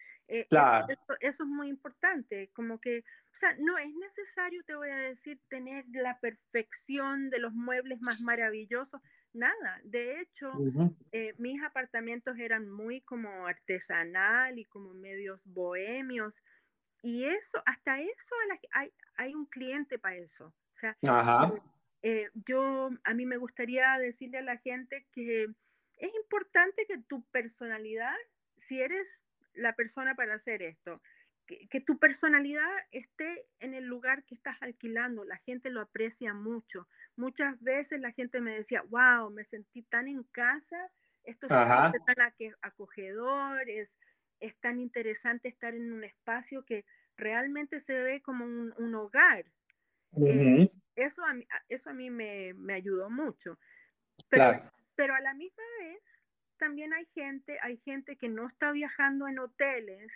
B: Claro. Eso, eso, es muy importante, como que, o sea, no es necesario, te voy a decir, tener la perfección de los muebles más maravillosos, nada. De hecho, eh, mis apartamentos eran muy como artesanal y como medios bohemios. Y eso, hasta eso, hay, hay un cliente para eso. O sea, eh, eh, yo, a mí me gustaría decirle a la gente que es importante que tu personalidad, si eres la persona para hacer esto, que, tu personalidad esté en el lugar que estás alquilando. La gente lo aprecia mucho. Muchas veces la gente me decía, wow, me sentí tan en casa, esto se siente tan acogedor, es, es tan interesante estar en un espacio que realmente se ve como un, hogar. Eh, eso, a mí, eso a mí me, ayudó mucho. Pero, pero a la misma vez, también hay gente, hay gente que no está viajando en hoteles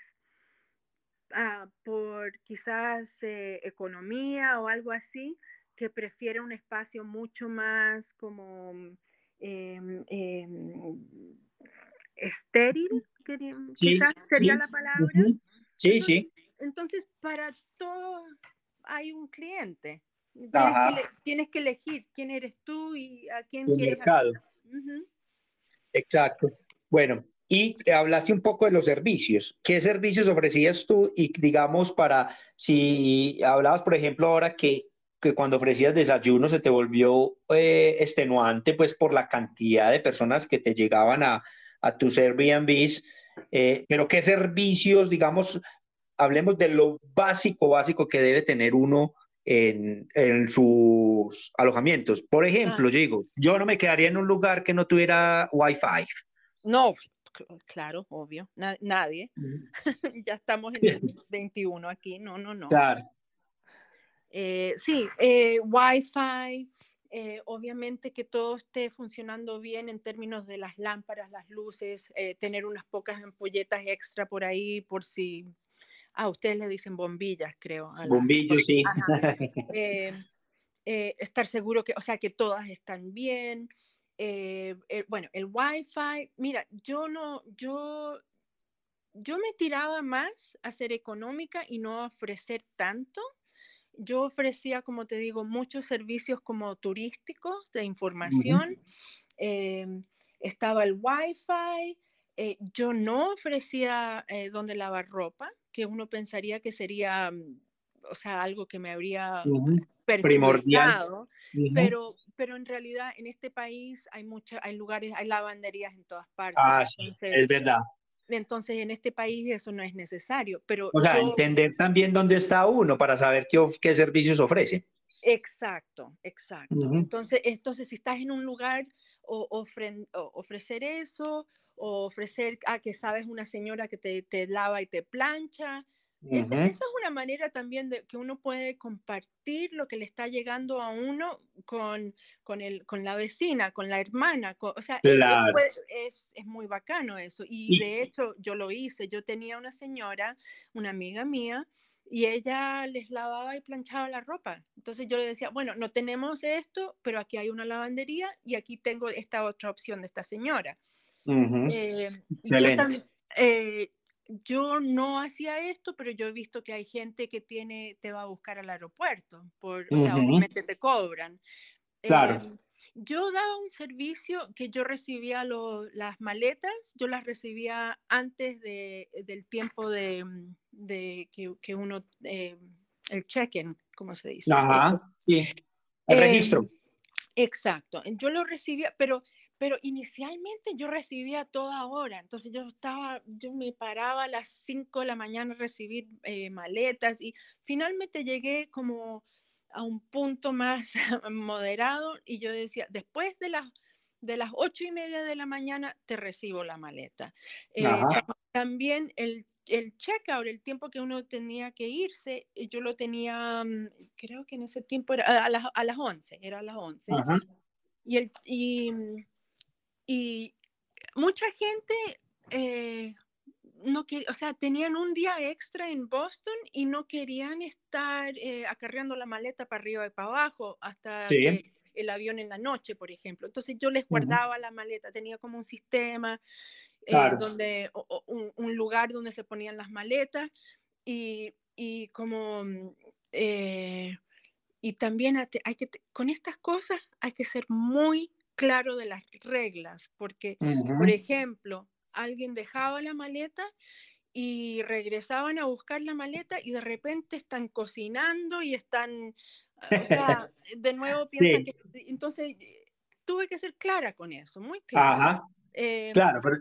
B: ah, por quizás eh, economía o algo así, que prefiere un espacio mucho más como em, em, estéril, quizás sería la palabra.
A: Sí, sí.
B: Entonces, para todo hay un cliente. Tienes que, elegir quién eres tú y a quién
A: El
B: quieres.
A: mercado. Exacto. Bueno, y hablaste un poco de los servicios. ¿Qué servicios ofrecías tú? Y digamos, para si hablabas, por ejemplo, ahora que, que cuando ofrecías desayuno se te volvió eh, extenuante, pues por la cantidad de personas que te llegaban a, a tus Airbnbs. Eh, pero qué servicios, digamos, hablemos de lo básico, básico que debe tener uno en, en sus alojamientos. Por ejemplo, ah. yo digo, yo no me quedaría en un lugar que no tuviera Wi-Fi.
B: No, claro, obvio, nadie. ya estamos en el 21 aquí, no, no, no.
A: Claro.
B: Eh, sí, eh, Wi-Fi, eh, obviamente que todo esté funcionando bien en términos de las lámparas, las luces, tener unas pocas ampolletas extra por ahí por si Ah, ustedes le dicen bombillas, creo.
A: Bombillos, sí.
B: Eh, eh, estar seguro que, o sea, que todas están bien. Eh, bueno, el Wi-Fi, mira, yo no, yo, yo me tiraba más a ser económica y no ofrecer tanto. Yo ofrecía, como te digo, muchos servicios como turísticos de información. Em, estaba el Wi-Fi. Yo no ofrecía donde lavar ropa que uno pensaría que sería, mm, o sea, algo que me habría
A: primordial,
B: pero, pero en realidad en este país hay muchas, hay lugares, hay lavanderías en todas partes.
A: Ah, sí, es verdad.
B: Entonces en este país eso no es necesario, pero...
A: O sea, entender también dónde está uno para saber qué, qué servicios ofrece.
B: Exacto, exacto. Entonces, entonces, si estás en un lugar o, ofrecer eso, o ofrecer a que sabes una señora que te, te lava y te plancha. esa, es una manera también de que uno puede compartir lo que le está llegando a uno con, con, el, con la vecina, con la hermana. o sea, es, es, muy bacano eso. Y, y de hecho, yo lo hice. Yo tenía una señora, una amiga mía, y ella les lavaba y planchaba la ropa. Entonces yo le decía, bueno, no tenemos esto, pero aquí hay una lavandería y aquí tengo esta otra opción de esta señora.
A: Eh, Excelente.
B: Eh, yo, no hacía esto, pero yo he visto que hay gente que tiene, te va a buscar al aeropuerto, por, o sea, obviamente te cobran.
A: Claro.
B: Em, yo daba un servicio que yo recibía las maletas, yo las recibía antes de, del tiempo de, de que, que, uno, eh, el check-in, ¿cómo se dice?
A: Ajá, sí, el registro.
B: Exacto, yo lo recibía, pero, pero inicialmente yo recibía toda hora, entonces yo estaba, yo me paraba a las 5 de la mañana a recibir eh, maletas y finalmente llegué como a un punto más moderado y yo decía, después de las, de las ocho y media de la mañana te recibo la maleta. Eh, también el, el checkout, el tiempo que uno tenía que irse, eh, yo lo tenía, mm, creo que en ese tiempo era a las, a las 11, era a las 11. Y, el, y, y mucha gente eh, no o sea, tenían un día extra en Boston y no querían estar eh, acarreando la maleta para arriba y para abajo hasta el avión en la noche, por ejemplo. Entonces yo les guardaba la maleta, tenía como un sistema eh, donde, un, lugar donde se ponían las maletas y, y como, mm, y también hay que, con estas cosas hay que ser muy claro de las reglas, porque, por ejemplo, alguien dejaba la maleta y regresaban a buscar la maleta y de repente están cocinando y están, o sea, de nuevo piensan que... Entonces, tuve que ser clara con eso, muy clara.
A: Ajá. Em, claro, pero...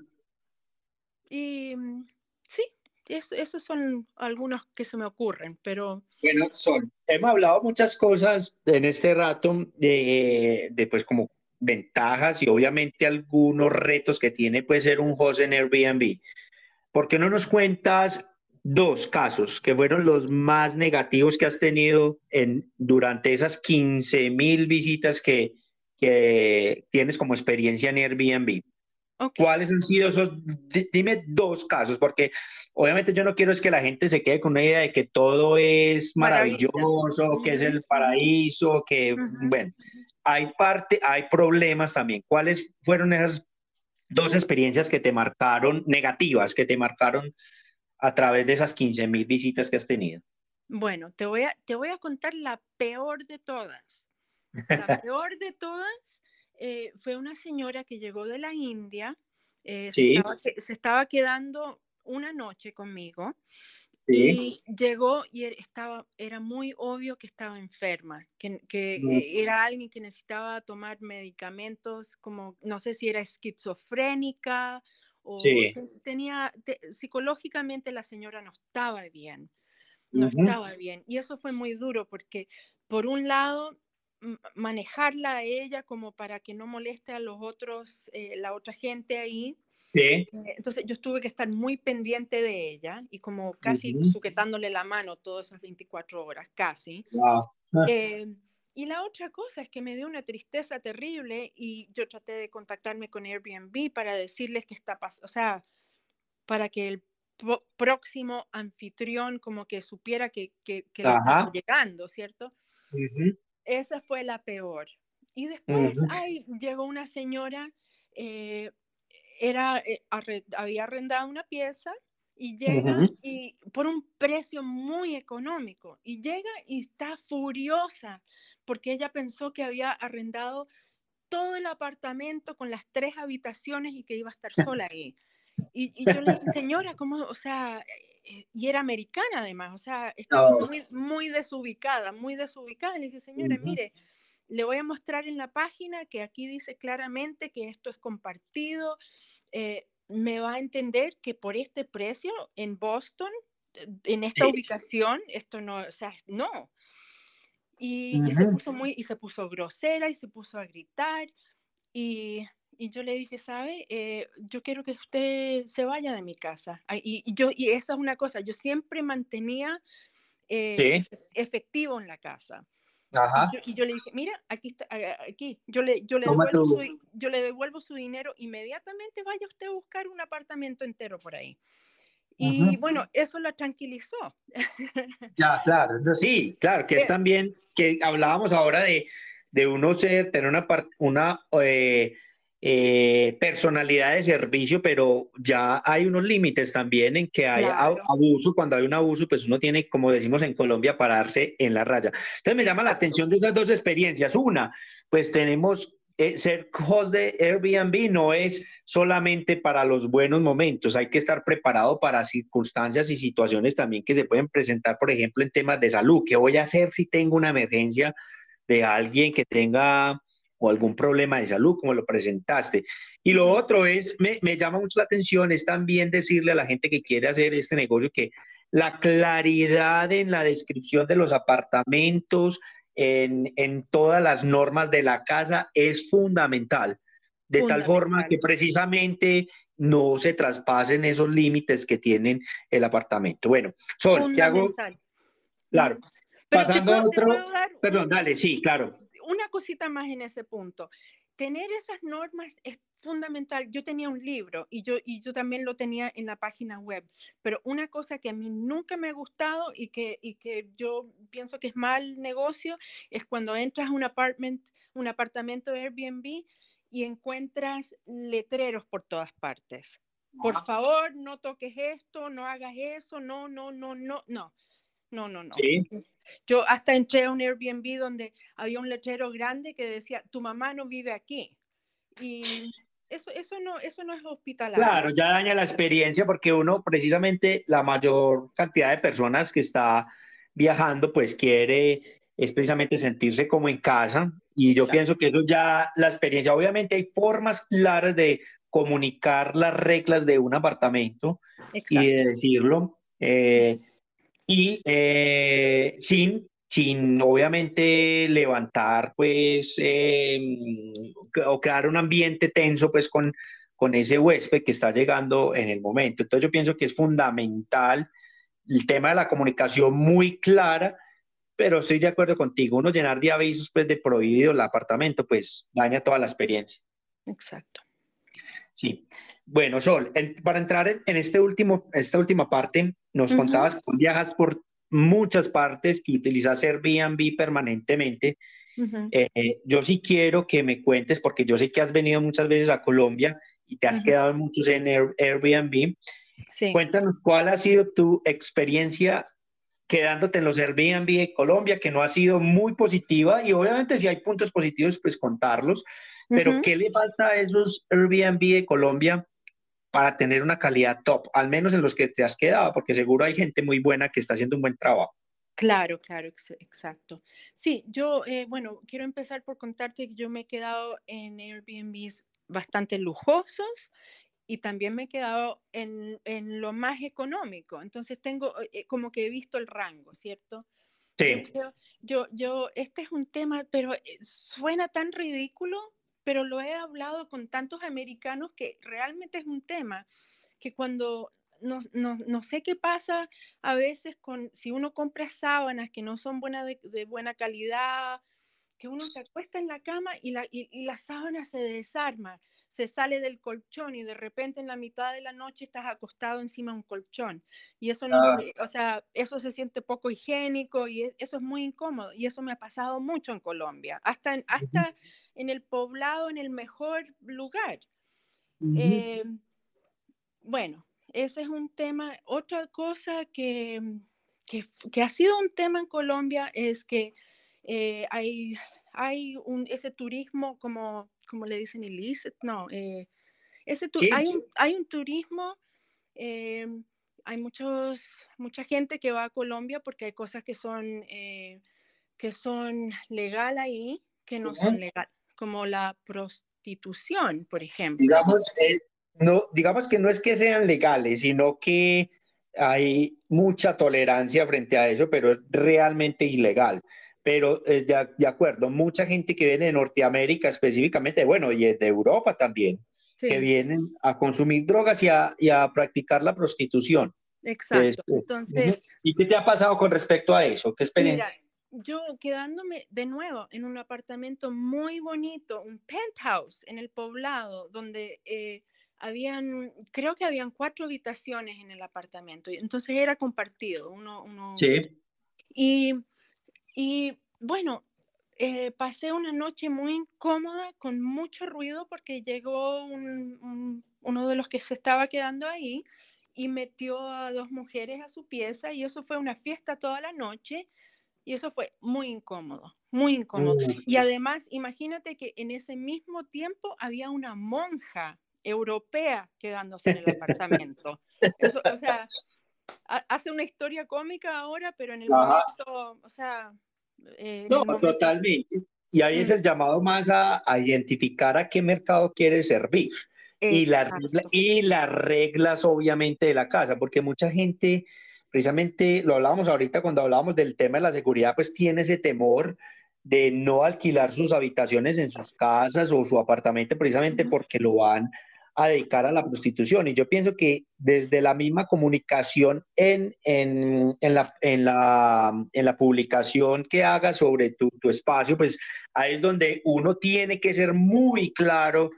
B: Y mm, sí, esos son algunos que se me ocurren, pero...
A: Bueno, Sol, hemos hablado muchas cosas en este rato de, de pues como ventajas y obviamente algunos retos que tiene puede ser un host en Airbnb. ¿Por qué no nos cuentas dos casos que fueron los más negativos que has tenido en, durante esas 15 mil visitas que, que tienes como experiencia en Airbnb? ¿Cuáles han sido esos? Dime dos casos, porque obviamente yo no quiero es que la gente se quede con una idea de que todo es maravilloso, que es el paraíso, que, bueno, hay parte, hay problemas también. ¿Cuáles fueron esas dos experiencias que te marcaron, negativas, que te marcaron a través de esas 15 mil visitas que has tenido?
B: Bueno, te voy, a, te voy a contar la peor de todas. La peor de todas eh, fue una señora que llegó de la India, eh, se, estaba, quedando una noche conmigo y llegó y er, estaba, era muy obvio que estaba enferma, que, que eh, era alguien que necesitaba tomar medicamentos como, no sé si era esquizofrénica o tenía, psicológicamente la señora no estaba bien, no estaba bien. Y eso fue muy duro porque por un lado manejarla a ella como para que no moleste a los otros, eh, la otra gente ahí. Sí. Eh, entonces yo tuve que estar muy pendiente de ella y como casi sujetándole la mano todas esas 24 horas, casi. Wow. Eh, y la otra cosa es que me dio una tristeza terrible y yo traté de contactarme con Airbnb para decirles que está pasando, o sea, para que el próximo anfitrión como que supiera que, que, que estaba llegando, ¿cierto? Esa fue la peor. Y después llegó una señora, eh, era, eh, había arrendado una pieza y llega y por un precio muy económico y llega y está furiosa porque ella pensó que había arrendado todo el apartamento con las tres habitaciones y que iba a estar sola ahí. Y, y yo le dije, señora, ¿cómo? O sea, eh, y era americana además, o sea, estaba muy, muy, desubicada, muy desubicada. Le dije, señora, mire, le voy a mostrar en la página que aquí dice claramente que esto es compartido. Eh, me va a entender que por este precio en Boston, eh, en esta ubicación, esto no, o sea, no. Y, y, se puso muy, y se puso grosera y se puso a gritar. Y y yo le dije, ¿sabe? Eh, yo quiero que usted se vaya de mi casa. Y, yo, y esa es una cosa, yo siempre mantenía eh, efectivo en la casa. Ajá. Y, yo, le dije, mira, aquí está, aquí, yo le, yo, le devuelvo su, yo le devuelvo su dinero, inmediatamente vaya usted a buscar un apartamento entero por ahí. Y bueno, eso la tranquilizó.
A: Ya, claro, sí, claro, que es también, que hablábamos ahora de, de uno ser, tener una, una eh, eh, personalidad de servicio, pero ya hay unos límites también en que hay abuso. Cuando hay un abuso, pues uno tiene, como decimos en Colombia, pararse en la raya. Entonces me llama la atención de esas dos experiencias. Una, pues tenemos eh, ser host de Airbnb no es solamente para los buenos momentos, hay que estar preparado para circunstancias y situaciones también que se pueden presentar, por ejemplo, en temas de salud. ¿Qué voy a hacer si tengo una emergencia de alguien que tenga o algún problema de salud, como lo presentaste. Y lo otro es, me, me llama mucho la atención, es también decirle a la gente que quiere hacer este negocio que la claridad en la descripción de los apartamentos, en, en todas las normas de la casa es fundamental, de tal forma que precisamente no se traspasen esos límites que tienen el apartamento. Bueno, Sol, te hago... Claro. Pasando a otro... Perdón, dale, sí, claro
B: una cosita más en ese punto. Tener esas normas es fundamental. Yo tenía un libro y yo, y yo también lo tenía en la página web, pero una cosa que a mí nunca me ha gustado y que, y que yo pienso que es mal negocio es cuando entras a un, apartment, un apartamento Airbnb y encuentras letreros por todas partes. Por favor, no toques esto, no hagas eso, no, no, no, no, no. No, no, no. Yo hasta entré a un Airbnb donde había un letrero grande que decía, tu mamá no vive aquí. Y eso, eso, no, eso no es hospitalario.
A: Claro, ya daña la experiencia porque uno, precisamente, la mayor cantidad de personas que está viajando, pues quiere es precisamente sentirse como en casa. Y yo pienso que eso ya, la experiencia, obviamente hay formas claras de comunicar las reglas de un apartamento y de decirlo. Eh, y eh, sin, sin obviamente levantar pues em, o crear un ambiente tenso pues con, con ese huésped que está llegando en el momento. Entonces yo pienso que es fundamental el tema de la comunicación muy clara, pero estoy de acuerdo contigo, uno llenar de avisos pues de prohibido el apartamento pues daña toda la experiencia.
B: Exacto.
A: Sí. Bueno, Sol, para entrar en, este último, esta última parte, nos contabas que viajas por muchas partes, que utilizas Airbnb permanentemente. Eh, eh, yo sí quiero que me cuentes, porque yo sé que has venido muchas veces a Colombia y te has quedado muchos en Airbnb. Sí. Cuéntanos cuál ha sido tu experiencia quedándote en los Airbnb de Colombia, que no ha sido muy positiva y obviamente si hay puntos positivos, pues contarlos, pero ¿qué le falta a esos Airbnb de Colombia para tener una calidad top, al menos en los que te has quedado, porque seguro hay gente muy buena que está haciendo un buen trabajo.
B: Claro, claro, exacto. Sí, yo, eh, bueno, quiero empezar por contarte que yo me he quedado en Airbnbs bastante lujosos y también me he quedado en, en lo más económico. Entonces tengo eh, como que he visto el rango, ¿cierto?
A: Sí.
B: Yo, yo, yo, este es un tema, pero eh, suena tan ridículo, pero lo he hablado con tantos americanos que realmente es un tema que cuando no, no, no, sé qué pasa a veces con si uno compra sábanas que no son buena de, buena calidad, que uno se acuesta en la cama y la, y, la sábana se desarma, se sale del colchón y de repente en la mitad de la noche estás acostado encima de un colchón. Y eso no, ah. o sea, eso se siente poco higiénico y eso es muy incómodo. Y eso me ha pasado mucho en Colombia, hasta, hasta en el poblado, en el mejor lugar. Eh, bueno, ese es un tema. Otra cosa que, que, ha sido un tema en Colombia es que eh, hay, hay un, ese turismo, como, como le dicen, illicit, no, eh, ese hay, un, hay un turismo, hay muchos, mucha gente que va a Colombia porque hay cosas que son, que son legal ahí, que no son legal como la prostitución, por ejemplo.
A: Digamos, no, digamos que no es que sean legales, sino que hay mucha tolerancia frente a eso, pero es realmente ilegal. Pero eh, de, acuerdo, mucha gente que viene de Norteamérica específicamente, bueno, y de Europa también, que vienen a consumir drogas y a, y a practicar la prostitución.
B: Exacto. Entonces,
A: ¿Y qué te ha pasado con respecto a eso? ¿Qué experiencia?
B: yo quedándome de nuevo en un apartamento muy bonito, un penthouse en el poblado, donde eh, habían, creo que habían cuatro habitaciones en el apartamento, entonces era compartido. Uno, uno
A: sí.
B: Y, y bueno, eh, pasé una noche muy incómoda, con mucho ruido, porque llegó uno de los que se estaba quedando ahí y metió a dos mujeres a su pieza y eso fue una fiesta toda la noche y eso fue muy incómodo, muy incómodo. Y además, imagínate que en ese mismo tiempo había una monja europea quedándose en el apartamento. o sea, hace una historia cómica ahora, pero en el momento, o sea...
A: Eh, no, totalmente. Y ahí es el llamado más a, identificar a qué mercado quiere servir. Y, la, y las reglas, obviamente, de la casa, porque mucha gente precisamente lo hablábamos ahorita cuando hablábamos del tema de la seguridad, pues tiene ese temor de no alquilar sus habitaciones en sus casas o su apartamento precisamente porque lo van a dedicar a la prostitución. Y yo pienso que desde la misma comunicación en, en, en, la, en, la, en la publicación que hagas sobre tu, tu, espacio, pues ahí es donde uno tiene que ser muy claro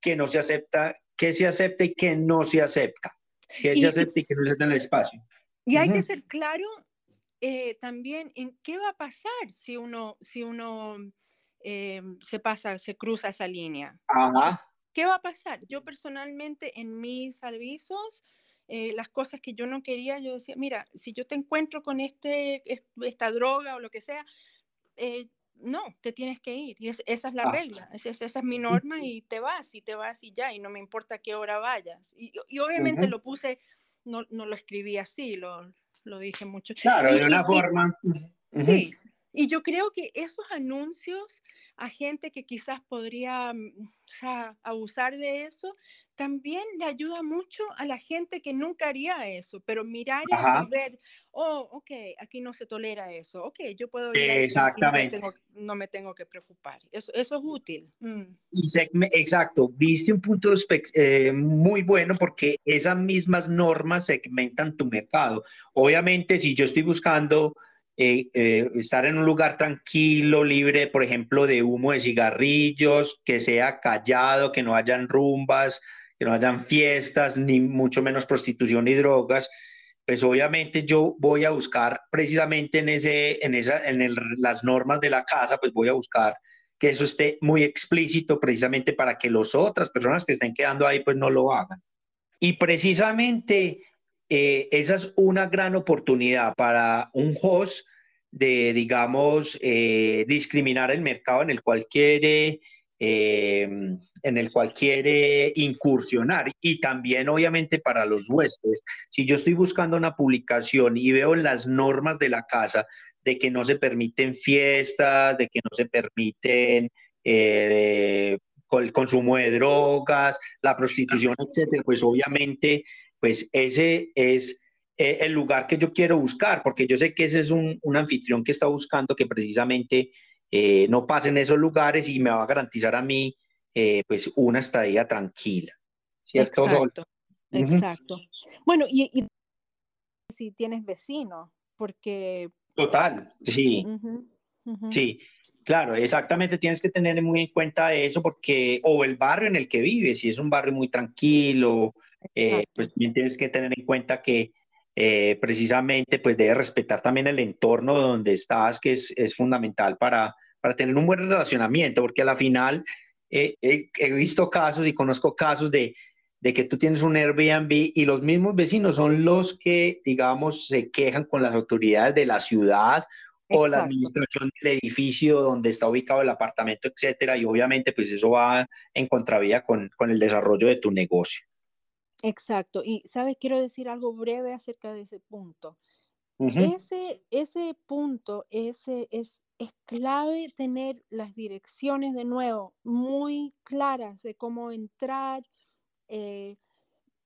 A: que no se acepta, que se acepta y que no se acepta, que se acepta y que no se acepta en el espacio.
B: Y hay que ser claro eh, también en qué va a pasar si uno, si uno eh, se pasa, se cruza esa línea. ¿Qué va a pasar? Yo personalmente en mis avisos, eh, las cosas que yo no quería, yo decía, mira, si yo te encuentro con este, esta droga o lo que sea, no, te tienes que ir. Y esa es la ah. regla, esa, esa, es mi norma y te vas y te vas y ya, y no me importa qué hora vayas. Y, y obviamente lo puse no, no lo escribí así, lo, lo dije mucho.
A: Claro, de una forma.
B: Sí, Y yo creo que esos anuncios a gente que quizás podría mm, abusar de eso, también le ayuda mucho a la gente que nunca haría eso, pero mirar y ver, oh, ok, aquí no se tolera eso, ok, yo puedo
A: ir Exactamente.
B: No me, tengo, que preocupar. Eso, eso es útil. Mm.
A: exacto, viste un punto eh, muy bueno porque esas mismas normas segmentan tu mercado. Obviamente, si yo estoy buscando eh, eh, estar en un lugar tranquilo, libre, por ejemplo, de humo de cigarrillos, que sea callado, que no hayan rumbas, que no hayan fiestas, ni mucho menos prostitución y drogas, pues obviamente yo voy a buscar precisamente en, ese, en, esa, en las normas de la casa, pues voy a buscar que eso esté muy explícito precisamente para que las otras personas que estén quedando ahí pues no lo hagan. Y precisamente eh, esa es una gran oportunidad para un host de, digamos, eh, discriminar el mercado en el cual quiere, eh, en el cual quiere incursionar y también obviamente para los huéspedes. Si yo estoy buscando una publicación y veo las normas de la casa de que no se permiten fiestas, de que no se permiten el consumo de drogas, la prostitución, etcétera, pues obviamente pues ese es eh, el lugar que yo quiero buscar, porque yo sé que ese es un, anfitrión que está buscando que precisamente eh, no pase en esos lugares y me va a garantizar a mí eh, pues una estadía tranquila. ¿Cierto?
B: Exacto, exacto. Bueno, y, si tienes vecinos, porque...
A: Total, sí. Sí, Claro, exactamente, tienes que tener muy en cuenta eso porque, o el barrio en el que vives, si es un barrio muy tranquilo, eh, pues también tienes que tener en cuenta que eh, precisamente pues debes respetar también el entorno donde estás, que es, es fundamental para, para tener un buen relacionamiento, porque a la final eh, he visto casos y conozco casos de, de que tú tienes un Airbnb y los mismos vecinos son los que, digamos, se quejan con las autoridades de la ciudad o la administración del edificio donde está ubicado el apartamento, etcétera, y obviamente pues eso va en contravía con, con el desarrollo de tu negocio.
B: Exacto. Y, ¿sabes? Quiero decir algo breve acerca de ese punto. ese, ese punto ese, es, es clave tener las direcciones de nuevo muy claras de cómo entrar, eh,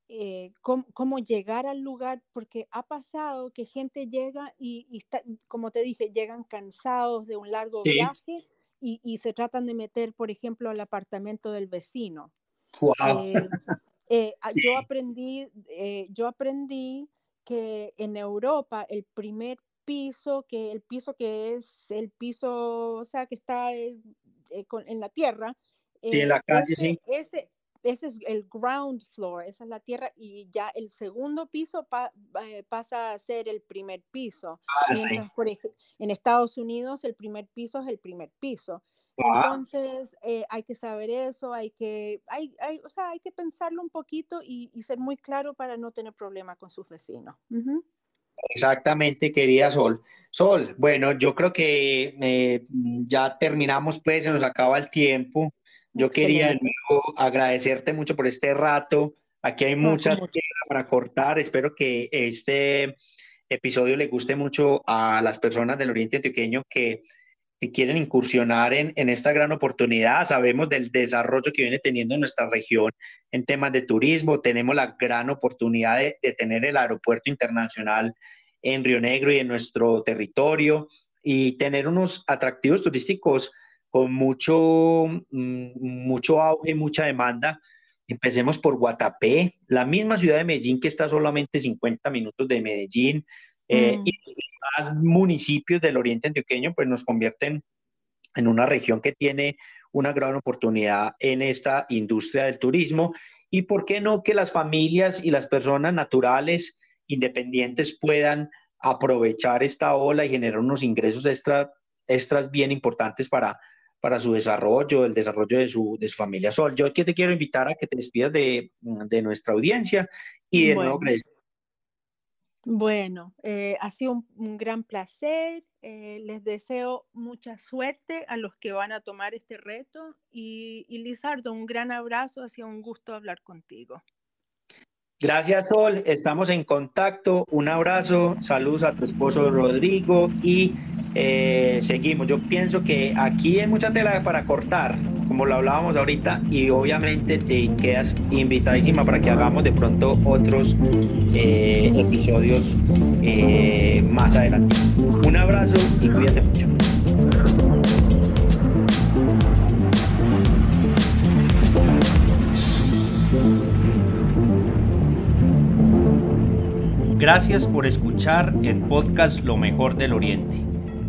B: eh, cómo, llegar al lugar, porque ha pasado que gente llega y, está, como te dije, llegan cansados de un largo viaje y, y, se tratan de meter, por ejemplo, al apartamento del vecino. Wow. Eh, ah, yo, aprendí, eh, yo aprendí que en Europa el primer piso, que el piso que es el piso, o sea, que está eh, en la tierra,
A: sí, en la calle, sí.
B: ese, ese es el ground floor, esa es la tierra, y ya el segundo piso pasa a ser el primer piso. Ah, en Estados Unidos el primer piso es el primer piso. Entonces, eh, hay que saber eso, hay que, hay, hay, o sea, hay que pensarlo un poquito y, ser muy claro para no tener problema con sus vecinos.
A: Exactamente, querida Sol. Sol, bueno, yo creo que eh, ya terminamos, pues, se nos acaba el tiempo. Yo quería agradecerte mucho por este rato. Aquí hay muchas para cortar. Espero que este episodio le guste mucho a las personas del Oriente Antioqueño que que quieren incursionar en, en, esta gran oportunidad. Sabemos del desarrollo que viene teniendo nuestra región en temas de turismo. Tenemos la gran oportunidad de, tener el aeropuerto internacional en Río Negro y en nuestro territorio y tener unos atractivos turísticos con mucho, mm, mucho auge, mucha demanda. Empecemos por Guatapé, la misma ciudad de Medellín que está solamente 50 minutos de Medellín, eh, mm. y más municipios del oriente antioqueño, pues nos convierten en una región que tiene una gran oportunidad en esta industria del turismo. Y por qué no que las familias y las personas naturales independientes puedan aprovechar esta ola y generar unos ingresos extra, extras bien importantes para, para su desarrollo, el desarrollo de su, de su familia. Sol, yo aquí te quiero invitar a que te despidas de, de nuestra audiencia y de nuevo
B: bueno, eh, ha sido un, gran placer. Eh, les deseo mucha suerte a los que van a tomar este reto. Y, y Lizardo, un gran abrazo. Ha sido un gusto hablar contigo.
A: Gracias, Sol. Estamos en contacto. Un abrazo. Saludos a tu esposo Rodrigo y
C: eh, seguimos. Yo pienso que aquí hay mucha tela para cortar, como lo hablábamos ahorita, y obviamente te quedas invitadísima para que hagamos de pronto otros eh, episodios eh, más adelante. Un abrazo y cuídate mucho.
A: Gracias por escuchar el podcast Lo mejor del Oriente.